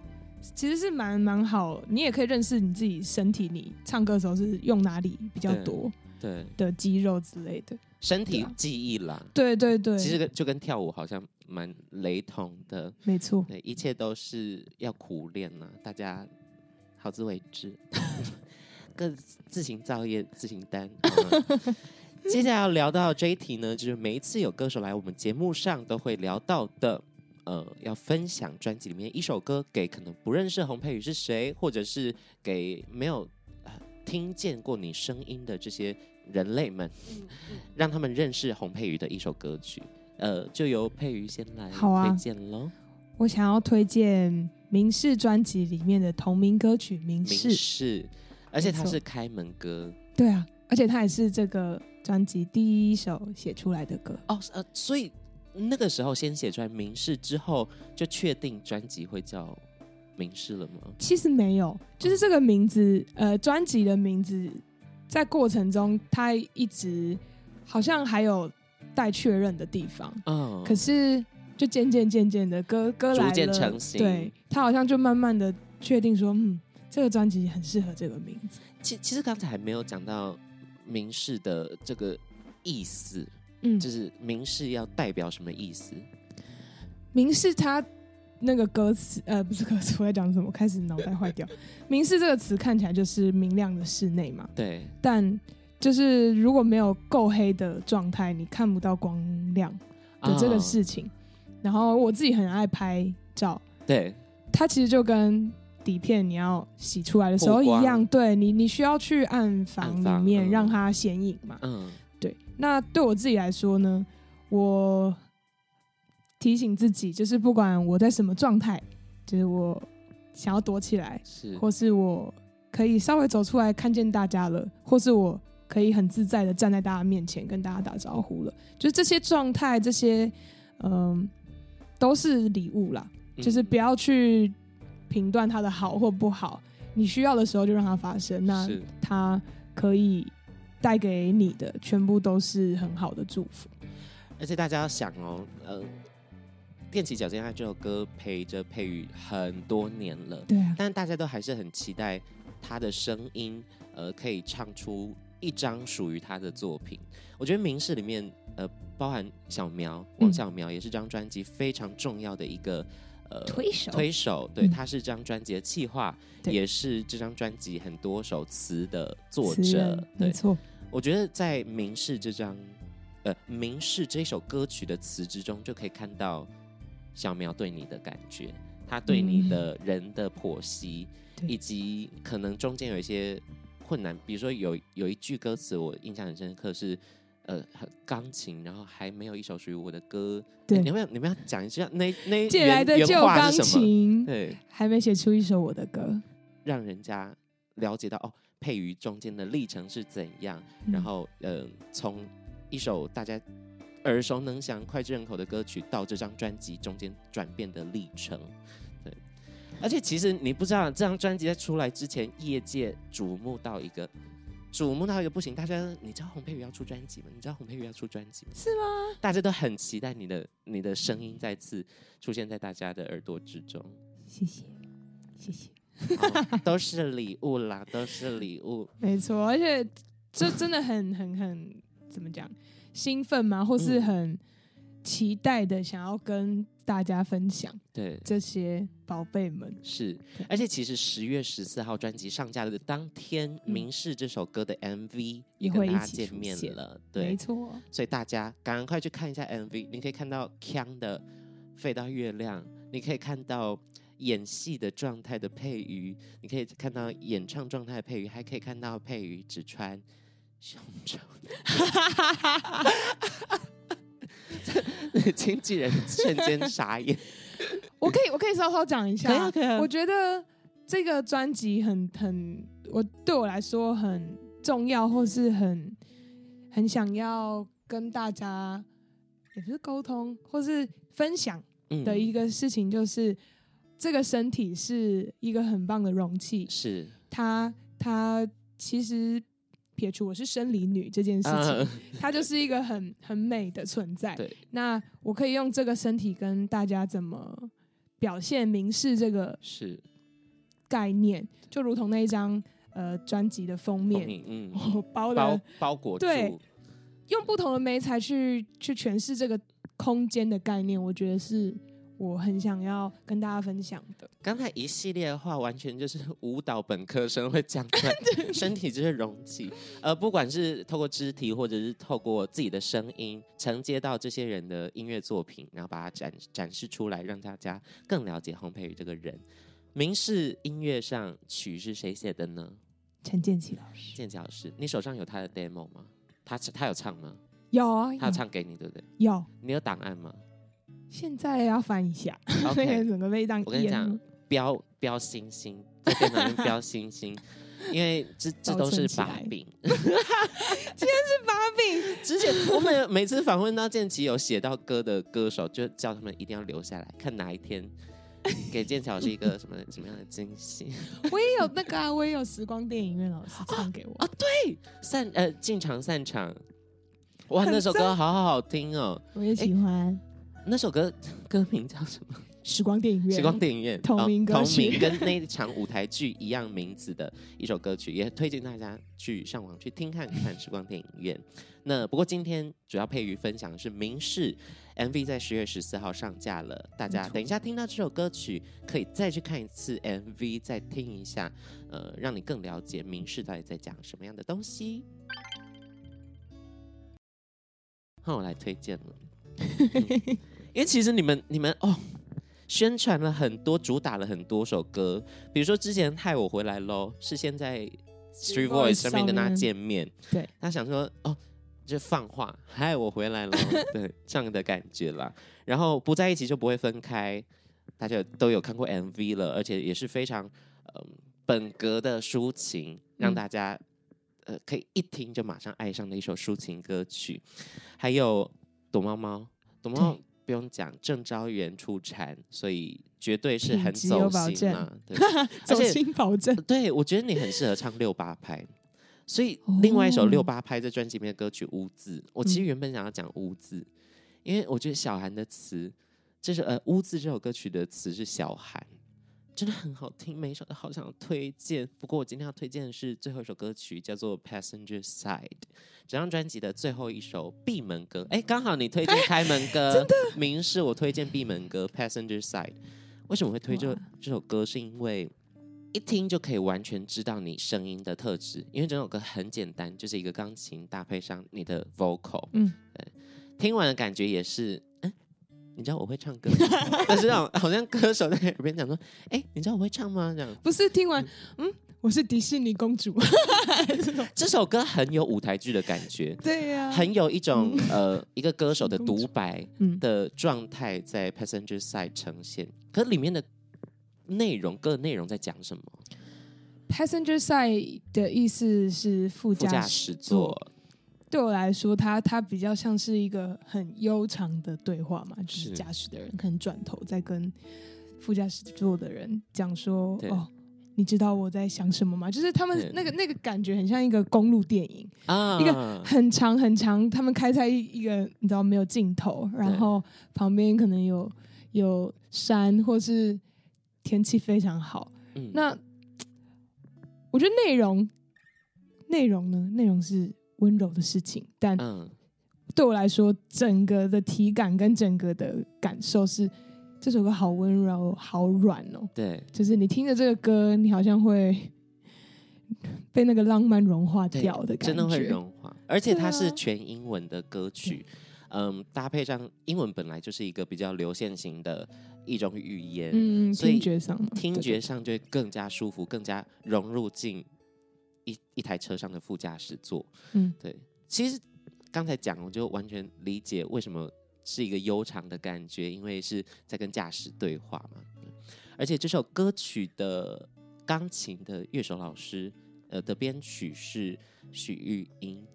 [SPEAKER 1] 其实是蛮蛮好。你也可以认识你自己身体，你唱歌的时候是用哪里比较多，对的肌肉之类的，
[SPEAKER 2] 身体记忆啦。
[SPEAKER 1] 对对对，
[SPEAKER 2] 其实就跟跳舞好像蛮雷同的。
[SPEAKER 1] 没错，
[SPEAKER 2] 对，一切都是要苦练呢，大家好自为之，[LAUGHS] 各自行造业，自行担。[LAUGHS] 接下来要聊到这一题呢，就是每一次有歌手来我们节目上，都会聊到的，呃，要分享专辑里面一首歌给可能不认识洪佩瑜是谁，或者是给没有、呃、听见过你声音的这些人类们，让他们认识洪佩瑜的一首歌曲。呃，就由佩瑜先来推荐喽、啊。
[SPEAKER 1] 我想要推荐《明示》专辑里面的同名歌曲《明示》，
[SPEAKER 2] 是，而且它是开门歌。
[SPEAKER 1] 对啊，而且它也是这个。专辑第一首写出来的歌
[SPEAKER 2] 哦，呃，所以那个时候先写出来《明示》之后，就确定专辑会叫《明示》了吗？
[SPEAKER 1] 其实没有，就是这个名字，呃，专辑的名字，在过程中他一直好像还有待确认的地方，嗯，可是就渐渐渐渐的歌歌来了，
[SPEAKER 2] 逐渐成型，
[SPEAKER 1] 对，他好像就慢慢的确定说，嗯，这个专辑很适合这个名字。
[SPEAKER 2] 其其实刚才还没有讲到。明示的这个意思，
[SPEAKER 1] 嗯，
[SPEAKER 2] 就是明示要代表什么意思？
[SPEAKER 1] 明示它那个歌词，呃，不是歌词，我在讲什么？开始脑袋坏掉。明示这个词看起来就是明亮的室内嘛，
[SPEAKER 2] 对。
[SPEAKER 1] 但就是如果没有够黑的状态，你看不到光亮的这个事情。哦。然后我自己很爱拍照，
[SPEAKER 2] 对，
[SPEAKER 1] 它其实就跟。底片你要洗出来的时候一样，对你，你需要去暗房里面让它显影嘛。
[SPEAKER 2] 嗯，
[SPEAKER 1] 对。那对我自己来说呢，我提醒自己，就是不管我在什么状态，就是我想要躲起来，
[SPEAKER 2] 是，
[SPEAKER 1] 或是我可以稍微走出来看见大家了，或是我可以很自在的站在大家面前跟大家打招呼了，就是这些状态，这些嗯，都是礼物啦，就是不要去。评断它的好或不好，你需要的时候就让它发生。那它可以带给你的全部都是很好的祝福。
[SPEAKER 2] 而且大家要想哦，呃，踮起脚尖爱这首歌陪着佩宇很多年了，
[SPEAKER 1] 对啊，
[SPEAKER 2] 但大家都还是很期待他的声音，呃，可以唱出一张属于他的作品。我觉得《明示》里面，呃，包含小苗王小苗，也是这张专辑非常重要的一个。呃，
[SPEAKER 1] 推手，
[SPEAKER 2] 推手，对，他是这张专辑的企划，也是这张专辑很多首词的作者，
[SPEAKER 1] 没错。
[SPEAKER 2] 我觉得在《明示》这张，呃，《明示》这首歌曲的词之中，就可以看到小苗对你的感觉，他对你的人的剖析，以及可能中间有一些困难，比如说有有一句歌词我印象很深刻是。呃，钢琴，然后还没有一首属于我的歌。对，欸、你们要你们要讲一下那那
[SPEAKER 1] 借来的旧钢琴，
[SPEAKER 2] 对，
[SPEAKER 1] 还没写出一首我的歌，
[SPEAKER 2] 让人家了解到哦，配于中间的历程是怎样。嗯、然后，呃，从一首大家耳熟能详、脍炙人口的歌曲，到这张专辑中间转变的历程。对，而且其实你不知道，这张专辑在出来之前，业界瞩目到一个。瞩目到一个不行，大家，你知道洪佩瑜要出专辑吗？你知道洪佩瑜要出专辑吗？
[SPEAKER 1] 是吗？
[SPEAKER 2] 大家都很期待你的你的声音再次出现在大家的耳朵之中。
[SPEAKER 1] 谢谢，谢谢，
[SPEAKER 2] 哦、都是礼物啦，都是礼物。
[SPEAKER 1] 没错，而且这真的很很很怎么讲？兴奋吗？或是很？嗯期待的想要跟大家分享，
[SPEAKER 2] 对。
[SPEAKER 1] 这些宝贝们。
[SPEAKER 2] 是，而且其实十月十四号专辑上架的当天，《明示》这首歌的 MV 也跟大家见面了，对，
[SPEAKER 1] 没错，
[SPEAKER 2] 所以大家赶快去看一下 MV，你可以看到锵的飞到月亮，你可以看到演戏的状态的配瑜，你可以看到演唱状态的配瑜，还可以看到配瑜只穿胸罩。[LAUGHS] [LAUGHS] 经纪人瞬间傻眼。[LAUGHS]
[SPEAKER 1] 我可以，我可以稍稍讲一下。
[SPEAKER 2] 可以啊，可以啊。
[SPEAKER 1] 我觉得这个专辑很很，我对我来说很重要，或是很很想要跟大家，也不是沟通，或是分享的一个事情，就是这个身体是一个很棒的容器，
[SPEAKER 2] 是
[SPEAKER 1] 它它其实撇除我是生理女这件事情，[LAUGHS]
[SPEAKER 2] 啊
[SPEAKER 1] 它就是一个很很美的存在。
[SPEAKER 2] 对，[LAUGHS]
[SPEAKER 1] 那我可以用这个身体跟大家怎么表现明示这个
[SPEAKER 2] 是。
[SPEAKER 1] 概念，就如同那一张呃专辑的封面，
[SPEAKER 2] 嗯，[LAUGHS]
[SPEAKER 1] 我包的
[SPEAKER 2] 包包裹住，
[SPEAKER 1] 对用不同的媒材去去诠释这个空间的概念，我觉得是我很想要跟大家分享的。
[SPEAKER 2] 刚才一系列的话，完全就是舞蹈本科生会讲出来，[LAUGHS] 身体就是容器，呃，不管是透过肢体，或者是透过自己的声音，承接到这些人的音乐作品，然后把它展展示出来，让大家更了解洪佩瑜这个人。民视音乐上曲是谁写的呢？
[SPEAKER 1] 陈建奇老师，
[SPEAKER 2] 建奇老师，你手上有他的 demo 吗？他他有唱吗？
[SPEAKER 1] 有啊，
[SPEAKER 2] 他有唱给你，对不对？
[SPEAKER 1] 有，
[SPEAKER 2] 你有档案吗？
[SPEAKER 1] 现在要翻一下
[SPEAKER 2] ，OK
[SPEAKER 1] 整个被当
[SPEAKER 2] 我跟你讲，标标星星，在电脑上标星星，[LAUGHS] 因为这这都是把柄。[LAUGHS]
[SPEAKER 1] 今天是把柄。[LAUGHS]
[SPEAKER 2] 之前我每每次访问到建奇有写到歌的歌手，就叫他们一定要留下来，看哪一天给剑桥是一个什么什么样的惊喜。
[SPEAKER 1] 我也有那个啊，我也有时光电影院老师唱给我
[SPEAKER 2] 啊，对，散呃进场散场，哇，那首歌好好好听哦，
[SPEAKER 1] 我也喜欢。
[SPEAKER 2] 那首歌 [LAUGHS] 歌名叫什么？
[SPEAKER 1] 时光电影院。
[SPEAKER 2] 时光电影院
[SPEAKER 1] 同名歌曲，
[SPEAKER 2] 同名跟那一场舞台剧一样名字的一首歌曲，也推荐大家去上网去听看看时光电影院。[LAUGHS] 那不过今天主要配于分享的是明示 MV，在十月十四号上架了。大家等一下听到这首歌曲，可以再去看一次 MV，再听一下，呃，让你更了解明示到底在讲什么样的东西。[LAUGHS] 换我来推荐了。嗯因为其实你们你们哦，宣传了很多，主打了很多首歌，比如说之前害我回来喽，是先在 Street Voice 上面跟他见面，
[SPEAKER 1] 对，
[SPEAKER 2] 他想说哦，就放话害我回来喽，[LAUGHS] 对，这样的感觉啦。然后不在一起就不会分开，大家都有看过 MV 了，而且也是非常嗯、呃、本格的抒情，让大家、嗯、呃可以一听就马上爱上的一首抒情歌曲。还有躲猫猫，躲猫猫。不用讲，郑昭元出产，所以绝对是很走心嘛。对，[LAUGHS]
[SPEAKER 1] 走心保证。
[SPEAKER 2] 对，我觉得你很适合唱六八拍。所以另外一首六八拍在专辑里面的歌曲《污渍》，我其实原本想要讲《污渍》，因为我觉得小韩的词，这是呃《污渍》这首歌曲的词是小韩。真的很好听，每一首都好想推荐。不过我今天要推荐的是最后一首歌曲，叫做《Passenger Side》，整张专辑的最后一首闭门歌。哎，刚好你推荐开门歌，[LAUGHS] 真的，民视我推荐闭门歌《Passenger Side》。为什么会推这这首歌？是因为一听就可以完全知道你声音的特质，因为整首歌很简单，就是一个钢琴搭配上你的 vocal。嗯，对，听完的感觉也是。你知道我会唱歌，[LAUGHS] 但是那种好像歌手在耳边讲说：“哎、欸，你知道我会唱吗？”这样
[SPEAKER 1] 不是听完，嗯，我是迪士尼公主。[LAUGHS]
[SPEAKER 2] 这首歌很有舞台剧的感觉，[LAUGHS]
[SPEAKER 1] 对呀、啊，
[SPEAKER 2] 很有一种、嗯、呃一个歌手的独白的状态在 Passenger Side 呈现。可是里面的内容，歌的内容在讲什么
[SPEAKER 1] ？Passenger Side 的意思是副驾驶座。对我来说，它它比较像是一个很悠长的对话嘛，就是驾驶的人可能转头在跟副驾驶座的人讲说：“哦，你知道我在想什么吗？”就是他们那个那个感觉很像一个公路电影啊，一个很长很长，他们开在一个你知道没有尽头，然后旁边可能有有山或是天气非常好。嗯，那我觉得内容内容呢，内容是。温柔的事情，但对我来说，整个的体感跟整个的感受是这首歌好温柔、好软哦。
[SPEAKER 2] 对，
[SPEAKER 1] 就是你听着这个歌，你好像会 [LAUGHS] 被那个浪漫融化掉的感觉，
[SPEAKER 2] 真的会融化。而且它是全英文的歌曲，嗯，搭配上英文本来就是一个比较流线型的一种语言，
[SPEAKER 1] 嗯，
[SPEAKER 2] 所以
[SPEAKER 1] 听觉上
[SPEAKER 2] 听觉上就会更加舒服，更加融入进。一一台车上的副驾驶座，嗯，对，其实刚才讲，我就完全理解为什么是一个悠长的感觉，因为是在跟驾驶对话嘛。而且这首歌曲的钢琴的乐手老师，呃，的编曲是许玉英。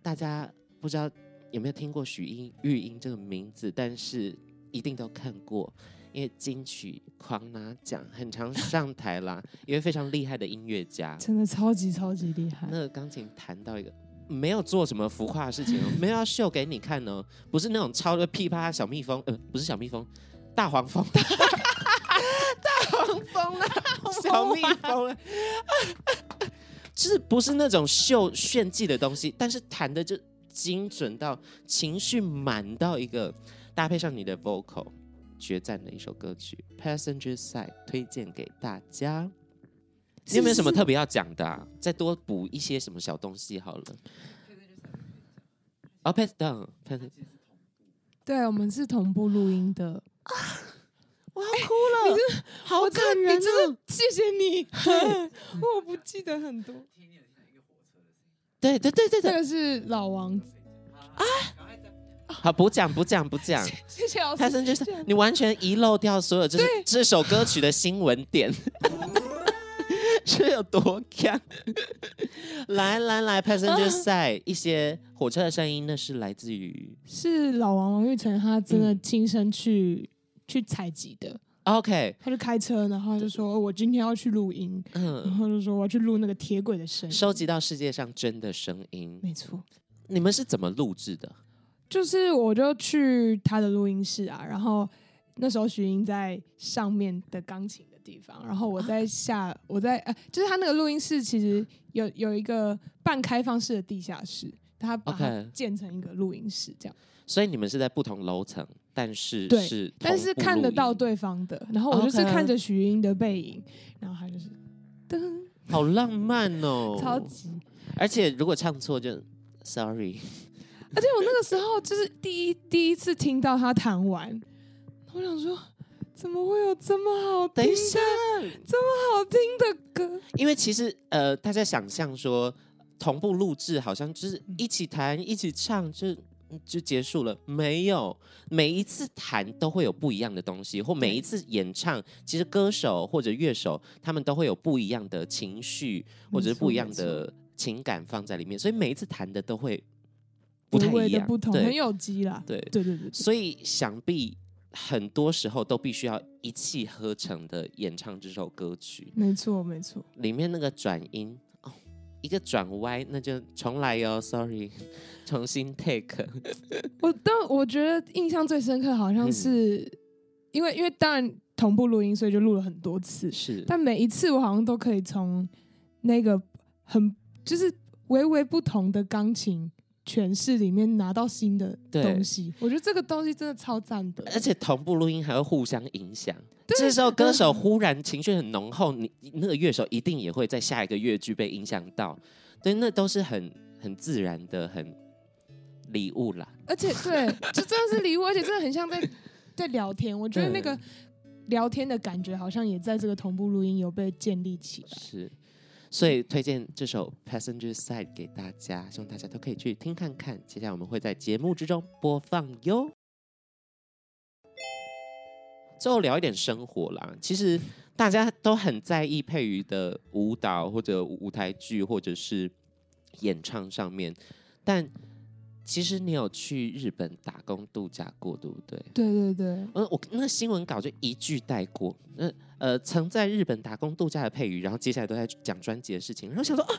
[SPEAKER 2] 大家不知道有没有听过许英玉英这个名字，但是一定都看过。因为金曲狂拿奖，很常上台啦，[LAUGHS] 一位非常厉害的音乐家，
[SPEAKER 1] 真的超级超级厉害。
[SPEAKER 2] 那个钢琴弹到一个没有做什么浮夸的事情哦，[LAUGHS] 没有要秀给你看哦，不是那种超的噼啪小蜜蜂，呃，不是小蜜蜂，大黄蜂，大黄蜂啊，[LAUGHS] 小蜜蜂啊，就是不是那种秀炫技的东西，但是弹的就精准到情绪满到一个，搭配上你的 vocal。决战的一首歌曲《Passenger Side》推荐给大家。你有没有什么特别要讲的、啊？再多补一些什么小东西好了。哦、oh,，Pass Down，
[SPEAKER 1] 对，我们是同步录音的。啊、[LAUGHS]
[SPEAKER 2] 我要哭了，欸、你真的好感人真
[SPEAKER 1] 的！谢谢你，[LAUGHS] 我不记得很多。
[SPEAKER 2] 对对对对对，
[SPEAKER 1] 这个是老王子啊。[LAUGHS]
[SPEAKER 2] 好，不讲不讲不讲。
[SPEAKER 1] 谢谢老师。
[SPEAKER 2] Passenger 你完全遗漏掉所有，就是这首歌曲的新闻点，[LAUGHS] 是有多强？[LAUGHS] 来来来，Passenger Side，一些火车的声音，那是来自于
[SPEAKER 1] 是老王王玉成，他真的亲身去、嗯、去采集的。
[SPEAKER 2] OK，
[SPEAKER 1] 他就开车，然后就说：“我今天要去录音。”嗯，然后就说：“我要去录那个铁轨的声音，
[SPEAKER 2] 收集到世界上真的声音。”
[SPEAKER 1] 没错。
[SPEAKER 2] 你们是怎么录制的？
[SPEAKER 1] 就是我就去他的录音室啊，然后那时候徐英在上面的钢琴的地方，然后我在下，啊、我在呃，就是他那个录音室其实有有一个半开放式的地下室，他把它建成一个录音室这样。
[SPEAKER 2] 所以你们是在不同楼层，但是
[SPEAKER 1] 对
[SPEAKER 2] 是，
[SPEAKER 1] 但是看得到对方的。然后我就是看着徐英的背影，然后他就是噔，
[SPEAKER 2] 好浪漫哦，
[SPEAKER 1] 超级。
[SPEAKER 2] 而且如果唱错就 sorry。
[SPEAKER 1] 而且我那个时候就是第一第一次听到他弹完，我想说，怎么会有这么好听？等一下，这么好听的歌？
[SPEAKER 2] 因为其实呃，大家想象说同步录制好像就是一起弹一起唱就就结束了，没有，每一次弹都会有不一样的东西，或每一次演唱，其实歌手或者乐手他们都会有不一样的情绪或者是不一样的情感放在里面，所以每一次弹的都会。不太一样，
[SPEAKER 1] 不同，很有机啦。
[SPEAKER 2] 对
[SPEAKER 1] 对对对，
[SPEAKER 2] 所以想必很多时候都必须要一气呵成的演唱这首歌曲。
[SPEAKER 1] 没错没错，
[SPEAKER 2] 里面那个转音哦，一个转歪，那就重来哟，sorry，[LAUGHS] 重新 take。[LAUGHS]
[SPEAKER 1] 我但我觉得印象最深刻，好像是、嗯、因为因为当然同步录音，所以就录了很多次。
[SPEAKER 2] 是，
[SPEAKER 1] 但每一次我好像都可以从那个很就是微微不同的钢琴。诠释里面拿到新的东西，我觉得这个东西真的超赞的。
[SPEAKER 2] 而且同步录音还会互相影响。这时候歌手忽然情绪很浓厚，你那个乐手一定也会在下一个乐句被影响到。对，那都是很很自然的，很礼物啦。
[SPEAKER 1] 而且对，这真的是礼物，而且真的很像在 [LAUGHS] 在聊天。我觉得那个聊天的感觉好像也在这个同步录音有被建立起来。
[SPEAKER 2] 是。所以推荐这首《Passenger Side》给大家，希望大家都可以去听看看。接下来我们会在节目之中播放哟。最后聊一点生活啦，其实大家都很在意佩瑜的舞蹈或者舞台剧或者是演唱上面，但。其实你有去日本打工度假过，对不对？
[SPEAKER 1] 对对对。
[SPEAKER 2] 呃，我那个新闻稿就一句带过。那呃，曾在日本打工度假的佩瑜，然后接下来都在讲专辑的事情。然后想说啊，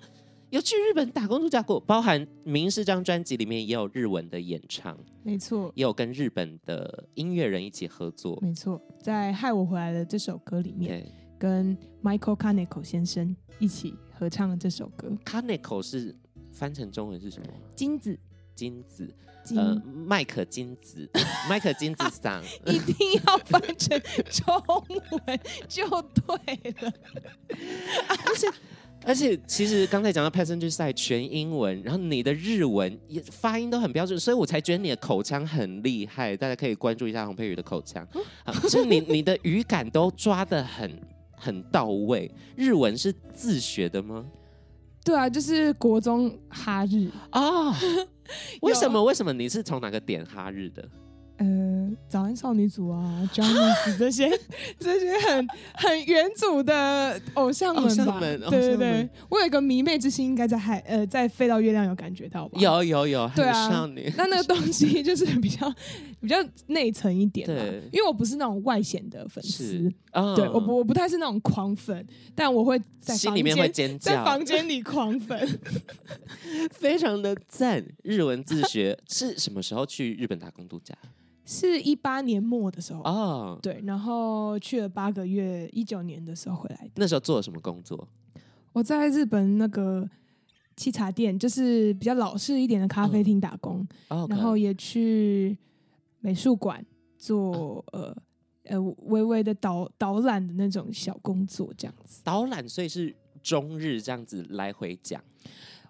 [SPEAKER 2] 有去日本打工度假过，包含《明》这张专辑里面也有日文的演唱，
[SPEAKER 1] 没错，
[SPEAKER 2] 也有跟日本的音乐人一起合作，
[SPEAKER 1] 没错，在《害我回来了》这首歌里面，跟 Michael Kaneko 先生一起合唱了这首歌。
[SPEAKER 2] Kaneko 是翻成中文是什么？
[SPEAKER 1] 金子。
[SPEAKER 2] 金子，呃，麦可金子，[LAUGHS] 麦可金子桑，[LAUGHS]
[SPEAKER 1] 一定要翻成中文就对了。[LAUGHS]
[SPEAKER 2] 而且，而且，其实刚才讲到 Passenger Side 全英文，然后你的日文也发音都很标准，所以我才觉得你的口腔很厉害。大家可以关注一下洪佩瑜的口腔，啊，就你你的语感都抓的很很到位。日文是自学的吗？
[SPEAKER 1] 对啊，就是国中哈日
[SPEAKER 2] 啊。为什么？为什么你是从哪个点哈日的？
[SPEAKER 1] 呃，早安少女组啊，Johnny [LAUGHS] 这些这些很很元祖的偶像们吧，
[SPEAKER 2] 对对对
[SPEAKER 1] 我有一个迷妹之心，应该在海呃在飞到月亮有感觉到吧？
[SPEAKER 2] 有有有，
[SPEAKER 1] 对啊
[SPEAKER 2] 很少女。
[SPEAKER 1] 那那个东西 [LAUGHS] 就是比较比较内层一点嘛，
[SPEAKER 2] 对
[SPEAKER 1] 因为我不是那种外显的粉
[SPEAKER 2] 丝
[SPEAKER 1] 对我不我不太是那种狂粉，但我会在房
[SPEAKER 2] 心里面尖叫，
[SPEAKER 1] 在房间里狂粉。[LAUGHS]
[SPEAKER 2] 非常的赞。日文自学是什么时候去日本打工度假？
[SPEAKER 1] 是一八年末的时候，
[SPEAKER 2] 哦，
[SPEAKER 1] 对，然后去了八个月，一九年的时候回来的。
[SPEAKER 2] 那时候做了什么工作？
[SPEAKER 1] 我在日本那个沏茶店，就是比较老式一点的咖啡厅打工，
[SPEAKER 2] 哦，
[SPEAKER 1] 然后也去美术馆做呃呃微微的导导览的那种小工作，这样子。
[SPEAKER 2] 导览，所以是中日这样子来回讲。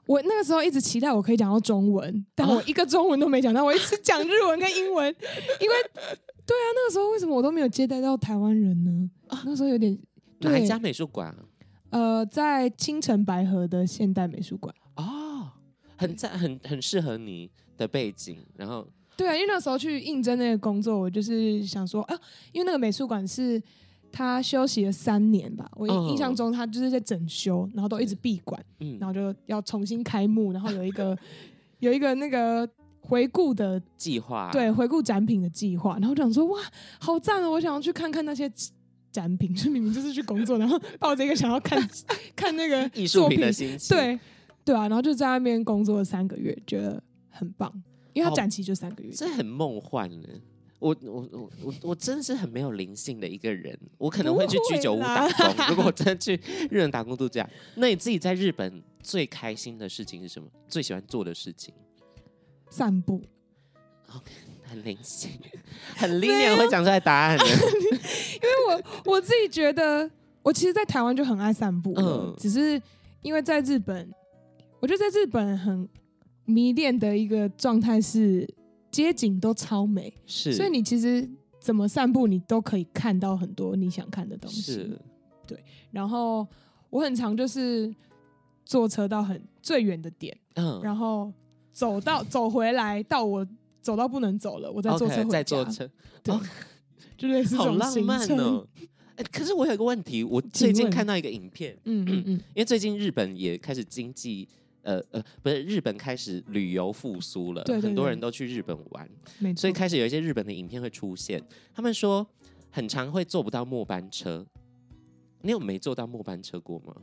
[SPEAKER 1] 我那个时候一直期待我可以讲到中文，但我一个中文都没讲到，我一直讲日文跟英文，因为对啊，那个时候为什么我都没有接待到台湾人呢？那时候有点对
[SPEAKER 2] 哪一家美术馆啊？
[SPEAKER 1] 呃，在青城白河的现代美术馆。
[SPEAKER 2] 哦，很赞，很很适合你的背景。然后
[SPEAKER 1] 对啊，因为那时候去应征那个工作，我就是想说啊，因为那个美术馆是他休息了三年吧，我
[SPEAKER 2] 嗯
[SPEAKER 1] 印象中他就是在整修，然后都一直闭馆，
[SPEAKER 2] 嗯
[SPEAKER 1] 然，后就要重新开幕，然后有一个 [LAUGHS] 有一个那个回顾的
[SPEAKER 2] 计划
[SPEAKER 1] 对回顾展品的计划，然后就想说哇，好赞哦，我想要去看看那些展品，[LAUGHS] 就明明就是去工作，然后抱着一个想要看 [LAUGHS] 看那
[SPEAKER 2] 个艺
[SPEAKER 1] 术品
[SPEAKER 2] 品的心情。，
[SPEAKER 1] 对对啊，然后就在那边工作了三个月，觉得很棒，因为他展期就三个月。
[SPEAKER 2] 这很梦幻呢。我我我我我真的是很没有灵性的一个人，我可能会去居酒屋打工。如果我真的去日本打工度假，那你自己在日本最开心的事情是什么？最喜欢做的事情？
[SPEAKER 1] 散步，
[SPEAKER 2] 很灵性，很 linear 会讲出来答案的。[LAUGHS]
[SPEAKER 1] 因为我我自己觉得，我其实，在台湾就很爱散步，
[SPEAKER 2] 嗯
[SPEAKER 1] 只是因为在日本，我觉得在日本很迷恋的一个状态是街景都超美，
[SPEAKER 2] 是，
[SPEAKER 1] 所以你其实怎么散步，你都可以看到很多你想看的东西。
[SPEAKER 2] 是。
[SPEAKER 1] 然后我很常就是坐车到很最远的点，
[SPEAKER 2] 嗯，
[SPEAKER 1] 然后走到走回来，到我走到不能走了，我再坐
[SPEAKER 2] 车
[SPEAKER 1] 回家，
[SPEAKER 2] 再坐车，
[SPEAKER 1] 对
[SPEAKER 2] 哦。[LAUGHS]
[SPEAKER 1] 就类似这
[SPEAKER 2] 好
[SPEAKER 1] 种行
[SPEAKER 2] 浪漫
[SPEAKER 1] 程。
[SPEAKER 2] 哦。哎，可是我有一个问题，我最近看到一个影片，
[SPEAKER 1] 嗯嗯嗯，
[SPEAKER 2] 因为最近日本也开始经济，呃呃，不是日本开始旅游复苏了，很多人都去日本玩。所以开始有一些日本的影片会出现。他们说很常会坐不到末班车，你有没坐到末班车过吗？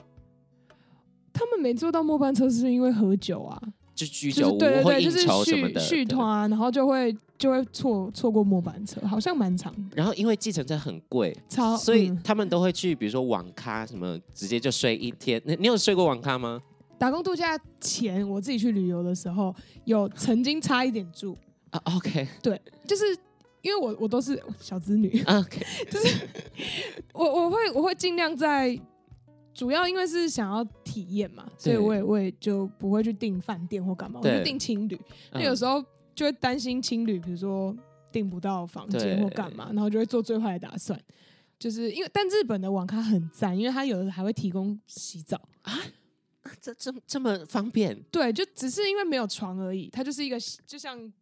[SPEAKER 1] 他们没坐到末班车是因为喝酒啊，
[SPEAKER 2] 就居酒
[SPEAKER 1] 对对对，
[SPEAKER 2] 或应
[SPEAKER 1] 就是续
[SPEAKER 2] 酬什么的，
[SPEAKER 1] 续团啊，然后就会就会错错过末班车，好像蛮长的，
[SPEAKER 2] 然后因为计程车很贵，
[SPEAKER 1] 超
[SPEAKER 2] 所以
[SPEAKER 1] 嗯
[SPEAKER 2] 他们都会去，比如说网咖什么，直接就睡一天。你你有睡过网咖吗？
[SPEAKER 1] 打工度假前，我自己去旅游的时候，有曾经差一点住，
[SPEAKER 2] 啊，OK。
[SPEAKER 1] 对就是因为我我都是小资女，[LAUGHS]
[SPEAKER 2] OK，就是
[SPEAKER 1] 我我会我会尽量在，主要因为是想要体验嘛，所以我也我也就不会去订饭店或干嘛，我就订青旅。那
[SPEAKER 2] 嗯
[SPEAKER 1] 有时候就会担心青旅，比如说订不到房
[SPEAKER 2] 间
[SPEAKER 1] 或干嘛，然后就会做最坏的打算。就是因为，但日本的网咖很赞，因为它有的还会提供洗澡。[LAUGHS]
[SPEAKER 2] 这这这么方便，
[SPEAKER 1] 对，就只是因为没有床而已，它就是一个就像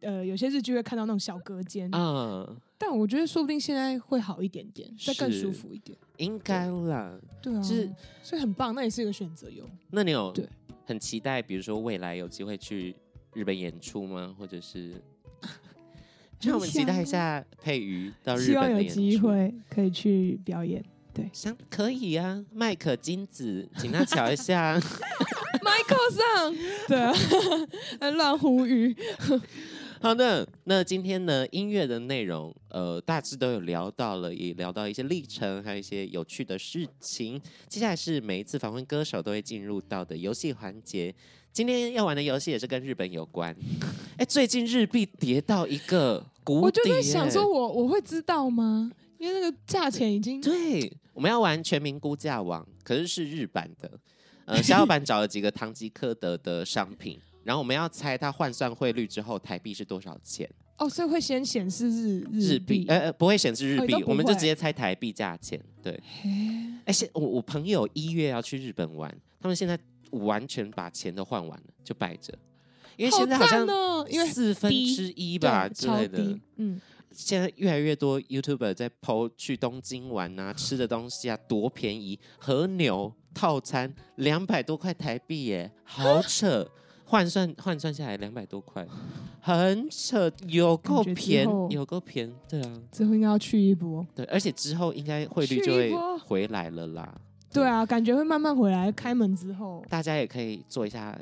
[SPEAKER 1] 呃有些日剧会看到那种小隔间，
[SPEAKER 2] 啊，
[SPEAKER 1] 但我觉得说不定现在会好一点点，再更舒服一点。
[SPEAKER 2] 应该啦。
[SPEAKER 1] 对啊，
[SPEAKER 2] 就是
[SPEAKER 1] 所以很棒，那也是一个选择哟。
[SPEAKER 2] 那你有
[SPEAKER 1] 对
[SPEAKER 2] 很期待，比如说未来有机会去日本演出吗？或者是 [LAUGHS] 让我们期待一下佩瑜到日
[SPEAKER 1] 希望有
[SPEAKER 2] 本的演出。
[SPEAKER 1] 机会可以去表演。
[SPEAKER 2] 想可以啊，麦可金子，请他瞧一下。[LAUGHS]
[SPEAKER 1] Michael 上，[LAUGHS] 对啊，还 [LAUGHS] 乱呼吁。
[SPEAKER 2] 好的，那今天呢，音乐的内容，呃，大致都有聊到了，也聊到一些历程，还有一些有趣的事情。接下来是每一次访问歌手都会进入到的游戏环节。今天要玩的游戏也是跟日本有关。哎，最近日币跌到一个谷底，
[SPEAKER 1] 我就在想说我，我我会知道吗？因为那个价钱已经
[SPEAKER 2] 对，我们要玩全民估价王，可是是日版的。呃，[LAUGHS] 小老板找了几个唐吉诃德的商品，然后我们要猜它换算汇率之后台币是多少钱。
[SPEAKER 1] 哦，所以会先显示日
[SPEAKER 2] 日币，呃呃，不会显示日
[SPEAKER 1] 币，
[SPEAKER 2] 我们就直接猜台币价钱。对，
[SPEAKER 1] 嘿
[SPEAKER 2] 哎，现我我朋友一月要去日本玩，他们现在完全把钱都换完了，就摆着，因为现在好像
[SPEAKER 1] 哦，因为
[SPEAKER 2] 四分之一吧之类的。
[SPEAKER 1] 嗯，
[SPEAKER 2] 现在越来越多 YouTuber 在 PO 去东京玩啊，吃的东西啊多便宜，和牛套餐两百多块台币耶，好扯，换算换算下来两百多块，很扯，有够
[SPEAKER 1] 感觉之
[SPEAKER 2] 便
[SPEAKER 1] 后
[SPEAKER 2] 有够便宜，对啊，
[SPEAKER 1] 之后应该要去一波。
[SPEAKER 2] 对，而且之后应该汇率就会
[SPEAKER 1] 去一波
[SPEAKER 2] 回来了啦。
[SPEAKER 1] 对啊，感觉会慢慢回来。开门之后，
[SPEAKER 2] 大家也可以做一下，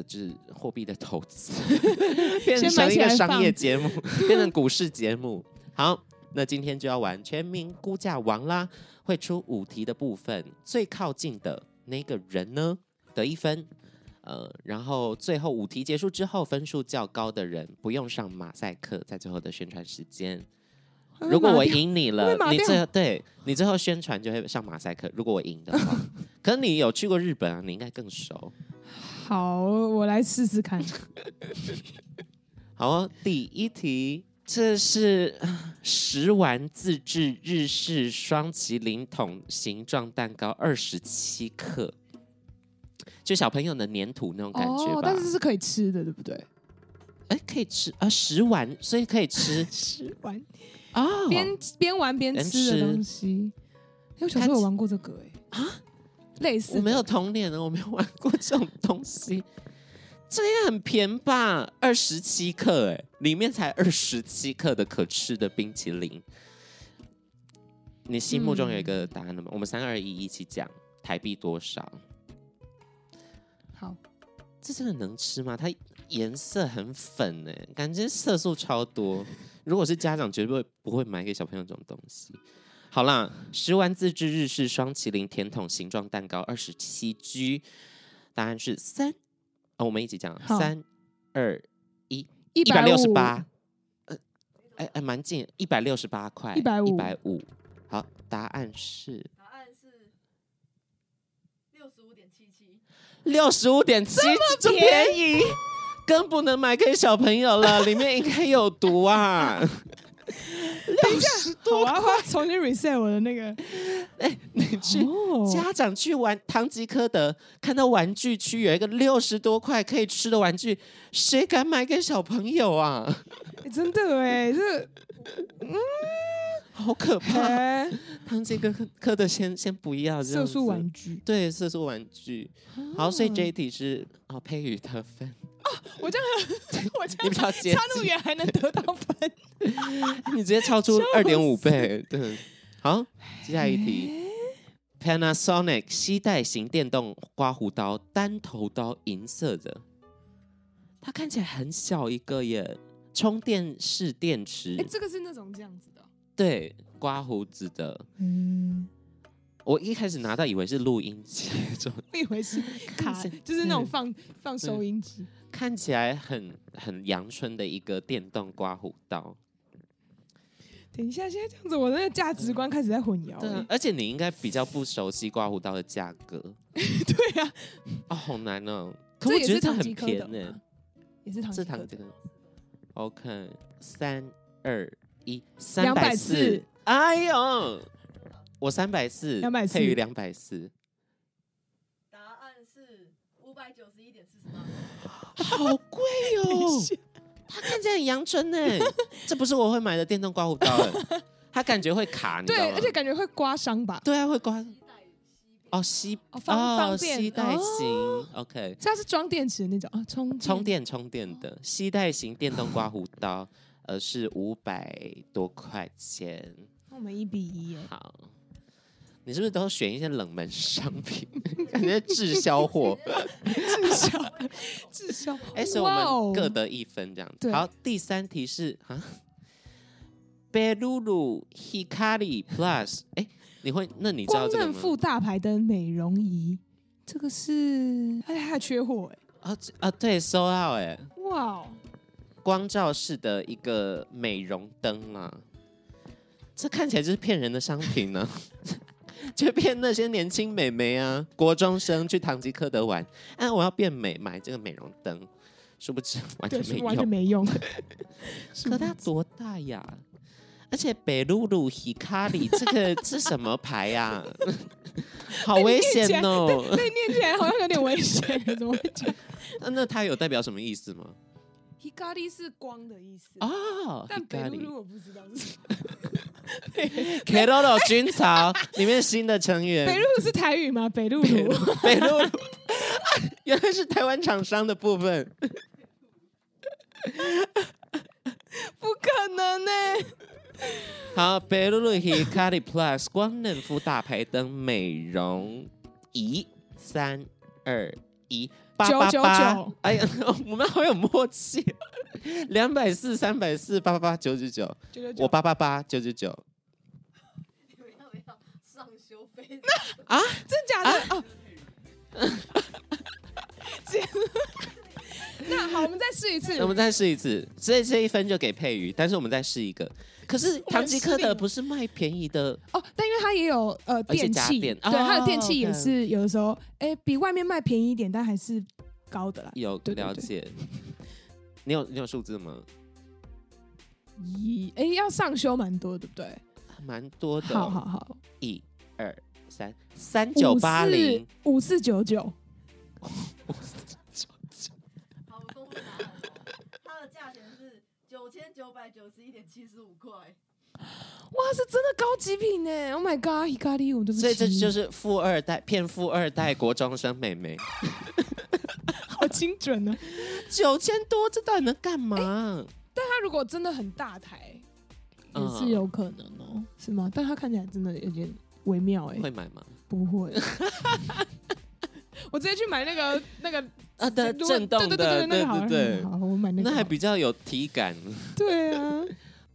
[SPEAKER 2] 呃，就是货币的投资，[LAUGHS]
[SPEAKER 1] 变
[SPEAKER 2] 成一个商业节目，[LAUGHS] 变成股市节目。好，那今天就要玩全民估价王啦，会出五题的部分，最靠近的那个人呢得一分，呃，然后最后五题结束之后，分数较高的人不用上马赛克，在最后的宣传时间。如果我赢你了，你最后对你最后宣传就会上马赛克。如果我赢的话，[LAUGHS] 可是你有去过日本啊，你应该更熟。
[SPEAKER 1] 好，我来试试看。[LAUGHS]
[SPEAKER 2] 好哦，第一题，这是呃食玩自制日式双麒麟桶形状蛋糕，二十七克，就小朋友的粘土那种感觉吧。
[SPEAKER 1] 哦，但是是可以吃的，对不对？
[SPEAKER 2] 哎，可以吃啊，食玩，所以可以吃 [LAUGHS]
[SPEAKER 1] 食玩
[SPEAKER 2] 啊。
[SPEAKER 1] 边边玩边吃的东西。我小时候有玩过这个，哎啊，类似
[SPEAKER 2] 我没有童年的，我没有玩过这种东西。[LAUGHS] 这也很便宜吧？二十七克，哎，里面才二十七克的可吃的冰淇淋。你心目中有一个答案了吗？我们三二一一起讲，台币多少？
[SPEAKER 1] 好，
[SPEAKER 2] 这真的能吃吗？它颜色很粉哎，感觉色素超多。如果是家长，绝对不会买给小朋友这种东西。好啦，食玩自制日式双麒麟甜筒形状蛋糕二十七 G，答案是三。哦，我们一起讲，三二一，一百六十八。呃，哎哎，蛮近，一百六十八块，
[SPEAKER 1] 一百五，
[SPEAKER 2] 一百五。好，答案是。
[SPEAKER 4] 答案是六十五点七七。
[SPEAKER 2] 六十五点七，这么便宜，更不能买给小朋友了，里面应该有毒啊！[LAUGHS] 六十多，
[SPEAKER 1] 我要重新 reset 我的那个。[LAUGHS]
[SPEAKER 2] 哎、欸，你去、哦、家长去玩唐吉诃德，看到玩具区有一个六十多块可以吃的玩具，谁敢买给小朋友啊？
[SPEAKER 1] 欸、[LAUGHS] 真的哎，这嗯，
[SPEAKER 2] 好可怕！唐吉诃诃德先先不要
[SPEAKER 1] 色素玩具，
[SPEAKER 2] 对，色素玩具。好，所以这一题是哦，佩宇的分。
[SPEAKER 1] 哦，我这样，我这样，
[SPEAKER 2] 你比较接近，
[SPEAKER 1] 差那么远还能得到分，[LAUGHS]
[SPEAKER 2] 你直接超出二点五倍，对。好，接下来一题，Panasonic 携带型电动刮胡刀，单头刀，银色的，它看起来很小一个耶，充电式电池。
[SPEAKER 1] 哎，这个是那种这样子的，
[SPEAKER 2] 对，刮胡子的。嗯，我一开始拿到以为是录音机，[LAUGHS]
[SPEAKER 1] 我以为是卡，就是那种放放收音机。
[SPEAKER 2] 看起来很很阳春的一个电动刮胡刀。
[SPEAKER 1] 等一下，现在这样子，我那个价值观开始在混淆。
[SPEAKER 2] 对啊，而且你应该比较不熟悉刮胡刀的价格。[LAUGHS]
[SPEAKER 1] 对呀，
[SPEAKER 2] 啊，好难哦。可我觉得它很便宜，
[SPEAKER 1] 也是唐吉
[SPEAKER 2] 诃。OK，三二一，三百四。哎呦，我三百四，
[SPEAKER 1] 两百四，
[SPEAKER 2] 配于两百四。
[SPEAKER 4] 是五百九十一点四十八。
[SPEAKER 2] 好贵哦。它看起来很阳春呢，[LAUGHS] 这不是我会买的电动刮胡刀哎，[LAUGHS] 它感觉会卡，你知道吗？
[SPEAKER 1] 对，而且感觉会刮伤吧？
[SPEAKER 2] 对啊，会刮。哦，吸
[SPEAKER 1] 哦，方方便，
[SPEAKER 2] 吸带型，OK。
[SPEAKER 1] 它是装电池的那种啊，充
[SPEAKER 2] 充电充电的吸带型电动刮胡刀，呃，是五百多块钱。
[SPEAKER 1] 那我们一比一耶。
[SPEAKER 2] 好。你是不是都选一些冷门商品？感觉滞销货，
[SPEAKER 1] 滞销，滞销。
[SPEAKER 2] 哎，所以我们各得一分这样子。好，第三题是啊，Belulu Hikari Plus。哎，你会？那你知道这个吗？
[SPEAKER 1] 光正负大牌的美容仪，这个是哎，还缺货哎。
[SPEAKER 2] 啊啊，对，收到哎。
[SPEAKER 1] 哇，
[SPEAKER 2] 光照式的一个美容灯啊，这看起来就是骗人的商品呢。就骗那些年轻美眉啊，国中生去唐吉诃德玩，哎，我要变美，买这个美容灯，殊不知完全没用，
[SPEAKER 1] 完全没用。
[SPEAKER 2] 可它多大呀？而且北露露希卡里这个 [LAUGHS] 是什么牌呀？好危险哦！
[SPEAKER 1] 那念起来好像有点危险，[LAUGHS] 怎么会讲？
[SPEAKER 2] 那那它有代表什么意思吗？
[SPEAKER 1] Hikari 是光的意思。
[SPEAKER 2] 哦，
[SPEAKER 1] 但北露露我不知道是什么。[LAUGHS]
[SPEAKER 2] Keroro 军曹里面新的成员，
[SPEAKER 1] 北露露是台语吗？北露露，
[SPEAKER 2] 北露露，[LAUGHS] 原来是台湾厂商的部分，[LAUGHS]
[SPEAKER 1] 不可能呢、欸。
[SPEAKER 2] 好，北露露 Hikari Plus 光嫩肤大排灯美容仪，三二一，八八八，哎呀，[LAUGHS] 我们好有默契，[LAUGHS] 两百四、三百四、八八八、九九九，我八八八、九九九。
[SPEAKER 4] 你们要不要上修费？
[SPEAKER 1] 啊？真假的？啊、哦。[LAUGHS] [LAUGHS] 那好，我们再试一次。
[SPEAKER 2] 我们再试一次，所以这一分就给佩瑜，但是我们再试一个。可是唐吉诃德不是卖便宜的
[SPEAKER 1] 哦，但因为它也有呃电器，对，它的电器也是有的时候，哎，比外面卖便宜一点，但还是高的啦。
[SPEAKER 2] 有了解。你有你有数字吗？
[SPEAKER 1] 一，哎，要上修蛮多，对不对？
[SPEAKER 2] 蛮多的。
[SPEAKER 1] 好好好，
[SPEAKER 2] 一二三，三九八零，
[SPEAKER 1] 五四九九。
[SPEAKER 4] 九百九十一点七十五块，
[SPEAKER 1] 哇，是真的高级品呢！Oh my god，Hikari，我对不起。
[SPEAKER 2] 所以这就是富二代骗富二代国中生妹妹，[LAUGHS]
[SPEAKER 1] 好精准呢、啊！
[SPEAKER 2] 九千多，这到底能干嘛、欸？
[SPEAKER 1] 但他如果真的很大台，也是有可能哦、喔嗯，是吗？但他看起来真的有点微妙哎、欸。
[SPEAKER 2] 会买吗？
[SPEAKER 1] 不会。[LAUGHS] 我直接去买那个那个
[SPEAKER 2] 啊的震动的，对对对，那个好，对对对，
[SPEAKER 1] 好，我买那个，
[SPEAKER 2] 那还比较有体感。
[SPEAKER 1] 对啊，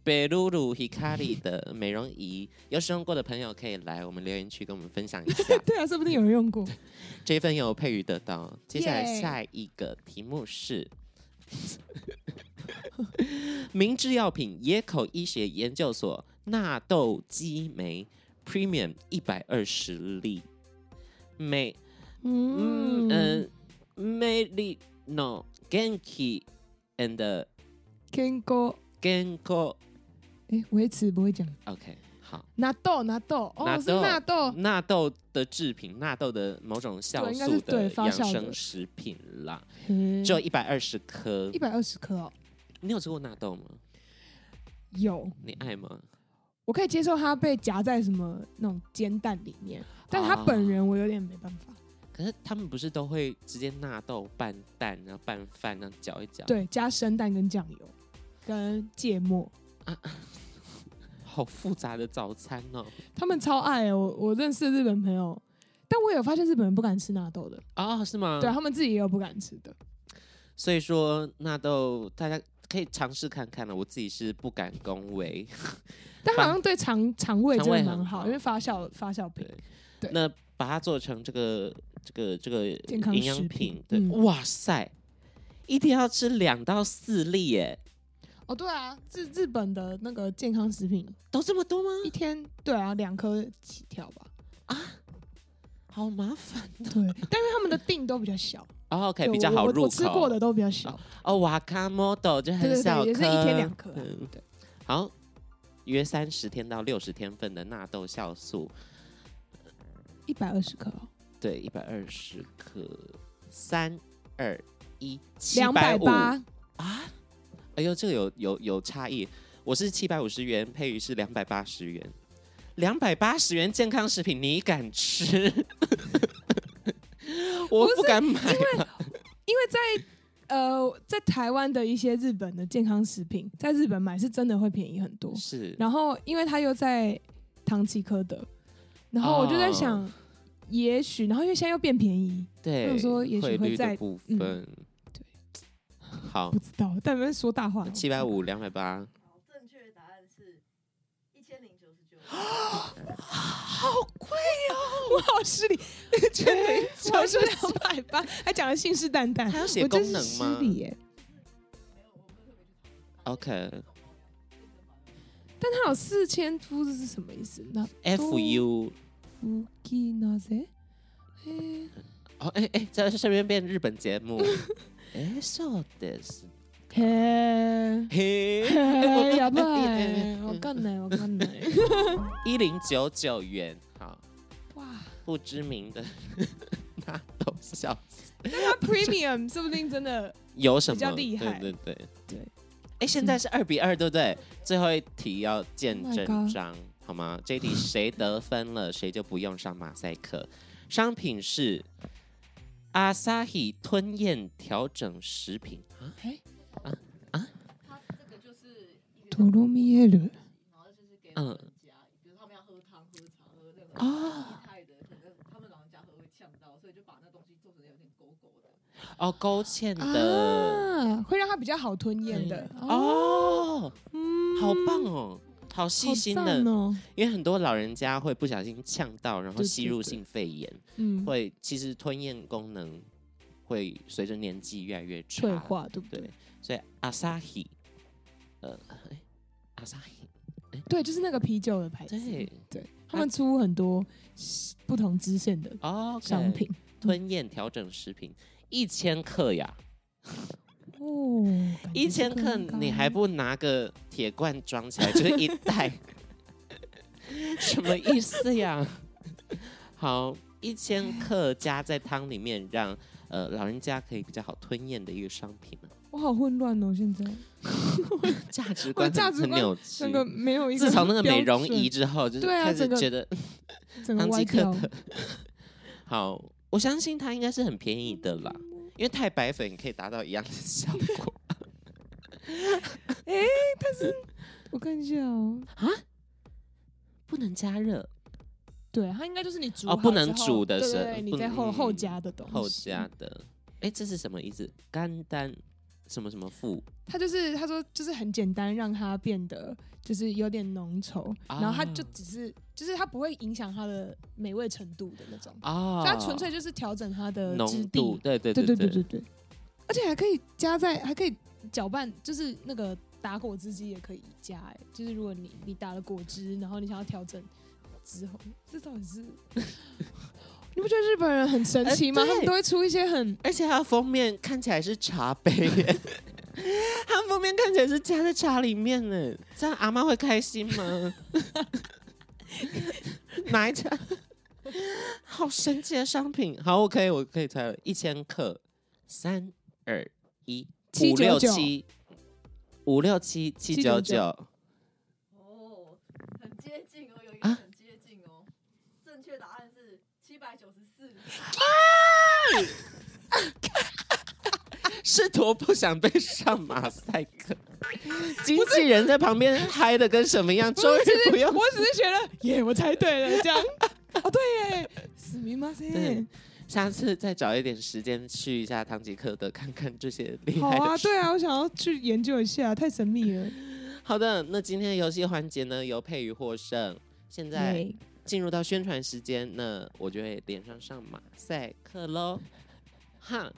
[SPEAKER 2] 北露露 Hikari 的美容仪，有使用过的朋友可以来我们留言区跟我们分享一下。[LAUGHS]
[SPEAKER 1] 对啊，说不定有人用过。
[SPEAKER 2] 这一份有佩瑜得到。接下来下一个题目是，[LAUGHS] 明治药品野口医学研究所纳豆激酶 Premium 一百二十粒每。嗯嗯，美丽 no genki and
[SPEAKER 1] 健康
[SPEAKER 2] 健康，
[SPEAKER 1] 哎，维持不会讲。
[SPEAKER 2] OK，好。
[SPEAKER 1] 纳豆纳豆哦，是纳豆
[SPEAKER 2] 纳豆的制品，纳豆的某种酵素的养生食品啦，只有一百二十颗，
[SPEAKER 1] 一百二十颗哦。
[SPEAKER 2] 你有吃过纳豆吗？
[SPEAKER 1] 有。
[SPEAKER 2] 你爱吗？
[SPEAKER 1] 我可以接受它被夹在什么那种煎蛋里面，但它本人我有点没办法。
[SPEAKER 2] 可是他们不是都会直接纳豆拌蛋，然后拌饭，然后搅一搅。
[SPEAKER 1] 对，加生蛋跟酱油，跟芥末啊，[LAUGHS]
[SPEAKER 2] 好复杂的早餐哦。
[SPEAKER 1] 他们超爱哦，我我认识日本朋友，但我有发现日本人不敢吃纳豆的
[SPEAKER 2] 啊、哦？是吗？
[SPEAKER 1] 对他们自己也有不敢吃的。
[SPEAKER 2] 所以说纳豆大家可以尝试看看了，我自己是不敢恭维，
[SPEAKER 1] 但 [LAUGHS] 好像对肠肠胃真的蛮好，好，因为发酵发酵品。对，
[SPEAKER 2] 那把它做成这个。这个这个营养品，对、
[SPEAKER 1] 嗯，
[SPEAKER 2] 哇塞，一天要吃两到四粒耶！
[SPEAKER 1] 哦，对啊，日日本的那个健康食品
[SPEAKER 2] 都这么多吗？
[SPEAKER 1] 一天对啊，两颗起跳吧。
[SPEAKER 2] 啊，好麻烦。
[SPEAKER 1] 对，但是他们的定都比较小。[LAUGHS]
[SPEAKER 2] 哦，OK，比较好入口。我，
[SPEAKER 1] 我吃过的都比较小。
[SPEAKER 2] 哦，瓦卡莫豆就很小
[SPEAKER 1] 颗，也是一天两颗、啊
[SPEAKER 2] 嗯。对，好，约三十天到六十天份的纳豆酵素，
[SPEAKER 1] 一百二十克。
[SPEAKER 2] 对，一百二十克，三二一，
[SPEAKER 1] 两百八
[SPEAKER 2] 啊！哎呦，这个有有有差异。我是七百五十元，佩瑜是两百八十元。两百八十元健康食品，你敢吃？[LAUGHS] 我不敢买，
[SPEAKER 1] 因为因为在呃，在台湾的一些日本的健康食品，在日本买是真的会便宜很多。
[SPEAKER 2] 是，
[SPEAKER 1] 然后因为它又在唐吉诃德，然后我就在想。哦也许，然后因为现在又变便宜，
[SPEAKER 2] 对，
[SPEAKER 1] 我说也许会在
[SPEAKER 2] 部分、嗯，对，好，
[SPEAKER 1] 不知道，但没说大话。
[SPEAKER 2] 七百五，两百八。
[SPEAKER 4] 正确答案是一千零九十九。
[SPEAKER 1] 好贵哦，[LAUGHS] 我好失礼，一千零九十两百八，还讲的信誓旦旦，
[SPEAKER 2] 还要写功能吗？
[SPEAKER 1] 失礼耶。
[SPEAKER 2] OK，
[SPEAKER 1] 但他有四千夫，这是什么意思？那
[SPEAKER 2] F U。
[SPEAKER 1] 乌基那些，
[SPEAKER 2] 哦，哎哎，在这边变日本节目，[LAUGHS] 哎，そうです，
[SPEAKER 1] 嘿，
[SPEAKER 2] 嘿，
[SPEAKER 1] 要不然我干呢？我干呢？
[SPEAKER 2] 一零九九元，好，
[SPEAKER 1] 哇，
[SPEAKER 2] 不知名的[LAUGHS] 纳豆笑死。
[SPEAKER 1] 他 Premium 说不定真的
[SPEAKER 2] 有什么
[SPEAKER 1] 比较厉害
[SPEAKER 2] 对对对
[SPEAKER 1] 对。
[SPEAKER 2] 哎，现在是二比二，对不对？最后一题要见
[SPEAKER 1] Oh my
[SPEAKER 2] 真
[SPEAKER 1] God
[SPEAKER 2] 章， 好吗？这一题谁得分了，谁就不用上马赛克。商品是 Asahi 吞咽调整食品。啊，
[SPEAKER 1] 哎，
[SPEAKER 4] 它这个就是
[SPEAKER 1] 米耶鲁，
[SPEAKER 4] 然后就是给嗯，比如他们要喝汤、喝茶、喝那个
[SPEAKER 2] 啊
[SPEAKER 4] 的，可能他们老人家喝会呛到，所以就把那东西做成有点勾勾的。
[SPEAKER 2] 哦，勾芡的。
[SPEAKER 1] 啊，会让它比较好吞咽的。
[SPEAKER 2] 哦，
[SPEAKER 1] 嗯
[SPEAKER 2] 好棒哦，好细心的，
[SPEAKER 1] 哦，
[SPEAKER 2] 因为很多老人家会不小心呛到，然
[SPEAKER 1] 后
[SPEAKER 2] 吸入性肺炎，
[SPEAKER 1] 嗯，
[SPEAKER 2] 会其实吞咽功能会随着年纪越来越差
[SPEAKER 1] 退化，对不对。
[SPEAKER 2] 对？，所以 Asahi，呃哎，Asahi，
[SPEAKER 1] 对，就是那个啤酒的牌子，
[SPEAKER 2] 对。
[SPEAKER 1] 对，他们出很多不同支线的
[SPEAKER 2] 哦，
[SPEAKER 1] 商品。
[SPEAKER 2] 吞咽调整食品一千克呀，
[SPEAKER 1] 哦，
[SPEAKER 2] 一千克你还不拿个铁罐装起来，[LAUGHS] 就是一袋，什么意思呀？好，一千克加在汤里面，让呃老人家可以比较好吞咽的一个商品呢。
[SPEAKER 1] 我好混乱哦，现在
[SPEAKER 2] 价值观
[SPEAKER 1] 价值观
[SPEAKER 2] 扭曲
[SPEAKER 1] 那。个没有一个
[SPEAKER 2] 自从那个美容仪之后，就是开始觉得
[SPEAKER 1] 整个
[SPEAKER 2] 唐吉诃
[SPEAKER 1] 歪掉，[LAUGHS]
[SPEAKER 2] 好，我相信它应该是很便宜的啦，因为太白粉可以达到一样的效果。
[SPEAKER 1] 哎，它是我看一下哦，啊
[SPEAKER 2] 不能加热，
[SPEAKER 1] 对，它应该就是你煮
[SPEAKER 2] 哦不能煮的时候
[SPEAKER 1] 对对对，你在后
[SPEAKER 2] 嗯
[SPEAKER 1] 后加的东西，
[SPEAKER 2] 后加的。哎，这是什么意思？肝丹什么什么富？
[SPEAKER 1] 他就是他说就是很简单，让它变得就是有点浓稠，然后它就只是就是它不会影响它的美味程度的那种啊，它纯粹就是调整它的
[SPEAKER 2] 浓度，对
[SPEAKER 1] 对
[SPEAKER 2] 对
[SPEAKER 1] 对对对对，而且还可以加在还可以搅拌，就是那个打果汁机也可以加哎，就是如果你你打了果汁，然后你想要调整之后，这到底是？[LAUGHS] 你不觉得日本人很神奇吗？
[SPEAKER 2] 呃
[SPEAKER 1] 他们都会出一些很
[SPEAKER 2] 而且它的封面看起来是茶杯。耶，它的封面看起来是加在茶里面呢，这样阿妈会开心吗？[LAUGHS] 哪一家？好神奇的商品！好，OK，我可以猜了，一千克，三二一，五六
[SPEAKER 1] 799
[SPEAKER 2] 七，五六七七九九，
[SPEAKER 4] 哦，很接近哦，有一
[SPEAKER 2] 啊
[SPEAKER 4] 个很接近哦。正确答案是七百九十四。[LAUGHS]
[SPEAKER 2] 是多不想被上马赛克，经纪人在旁边嗨的跟什么样？终于不用
[SPEAKER 1] 我只是觉得耶，我猜对了，这样哦，对耶，[LAUGHS] すみませ
[SPEAKER 2] 对
[SPEAKER 1] ん。
[SPEAKER 2] 下次再找一点时间去一下唐吉诃德，看看这些厉
[SPEAKER 1] 好啊，
[SPEAKER 2] 害的书。
[SPEAKER 1] 对啊，我想要去研究一下，太神秘了。
[SPEAKER 2] 好的，那今天的游戏环节呢，由佩瑜获胜。现在
[SPEAKER 1] 对
[SPEAKER 2] 进入到宣传时间，那我就会连上上马赛克喽。哈，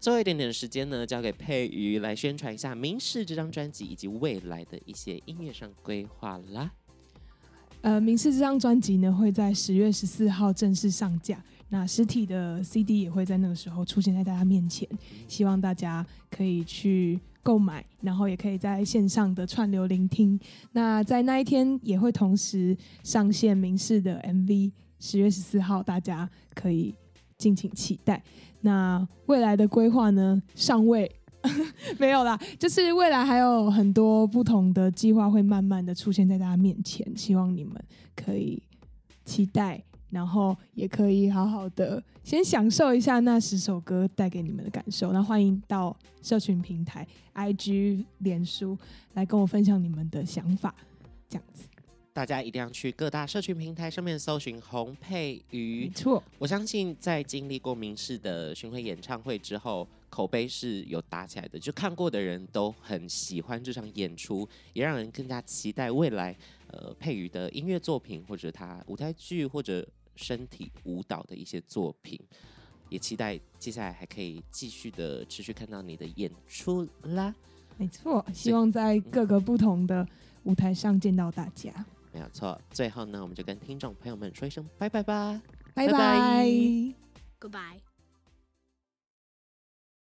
[SPEAKER 2] 最后一点点时间呢，交给佩瑜来宣传一下《明示》这张专辑以及未来的一些音乐上规划啦。
[SPEAKER 1] 呃，明示这张专辑呢会在十月十四号正式上架，那实体的 CD 也会在那个时候出现在大家面前，希望大家可以去购买，然后也可以在线上的串流聆听。那在那一天也会同时上线明示的 MV，十月十四号大家可以敬请期待。那未来的规划呢，尚未。[LAUGHS] 没有啦，就是未来还有很多不同的计划会慢慢的出现在大家面前，希望你们可以期待，然后也可以好好的先享受一下那十首歌带给你们的感受。那欢迎到社群平台 IG、脸书来跟我分享你们的想法，这样子。
[SPEAKER 2] 大家一定要去各大社群平台上面搜寻洪佩没。
[SPEAKER 1] 错，
[SPEAKER 2] 我相信在经历过明示的巡回演唱会之后，口碑是有打起来的，就看过的人都很喜欢这场演出，也让人更加期待未来呃佩瑜的音乐作品，或者他舞台剧或者身体舞蹈的一些作品，也期待接下来还可以继续的持续看到你的演出啦。
[SPEAKER 1] 没错，希望在各个不同的舞台上见到大家。
[SPEAKER 2] 没有错，最后呢，我们就跟听众朋友们说一声拜拜吧。
[SPEAKER 1] 拜
[SPEAKER 2] 拜拜
[SPEAKER 1] 拜。
[SPEAKER 5] Goodbye.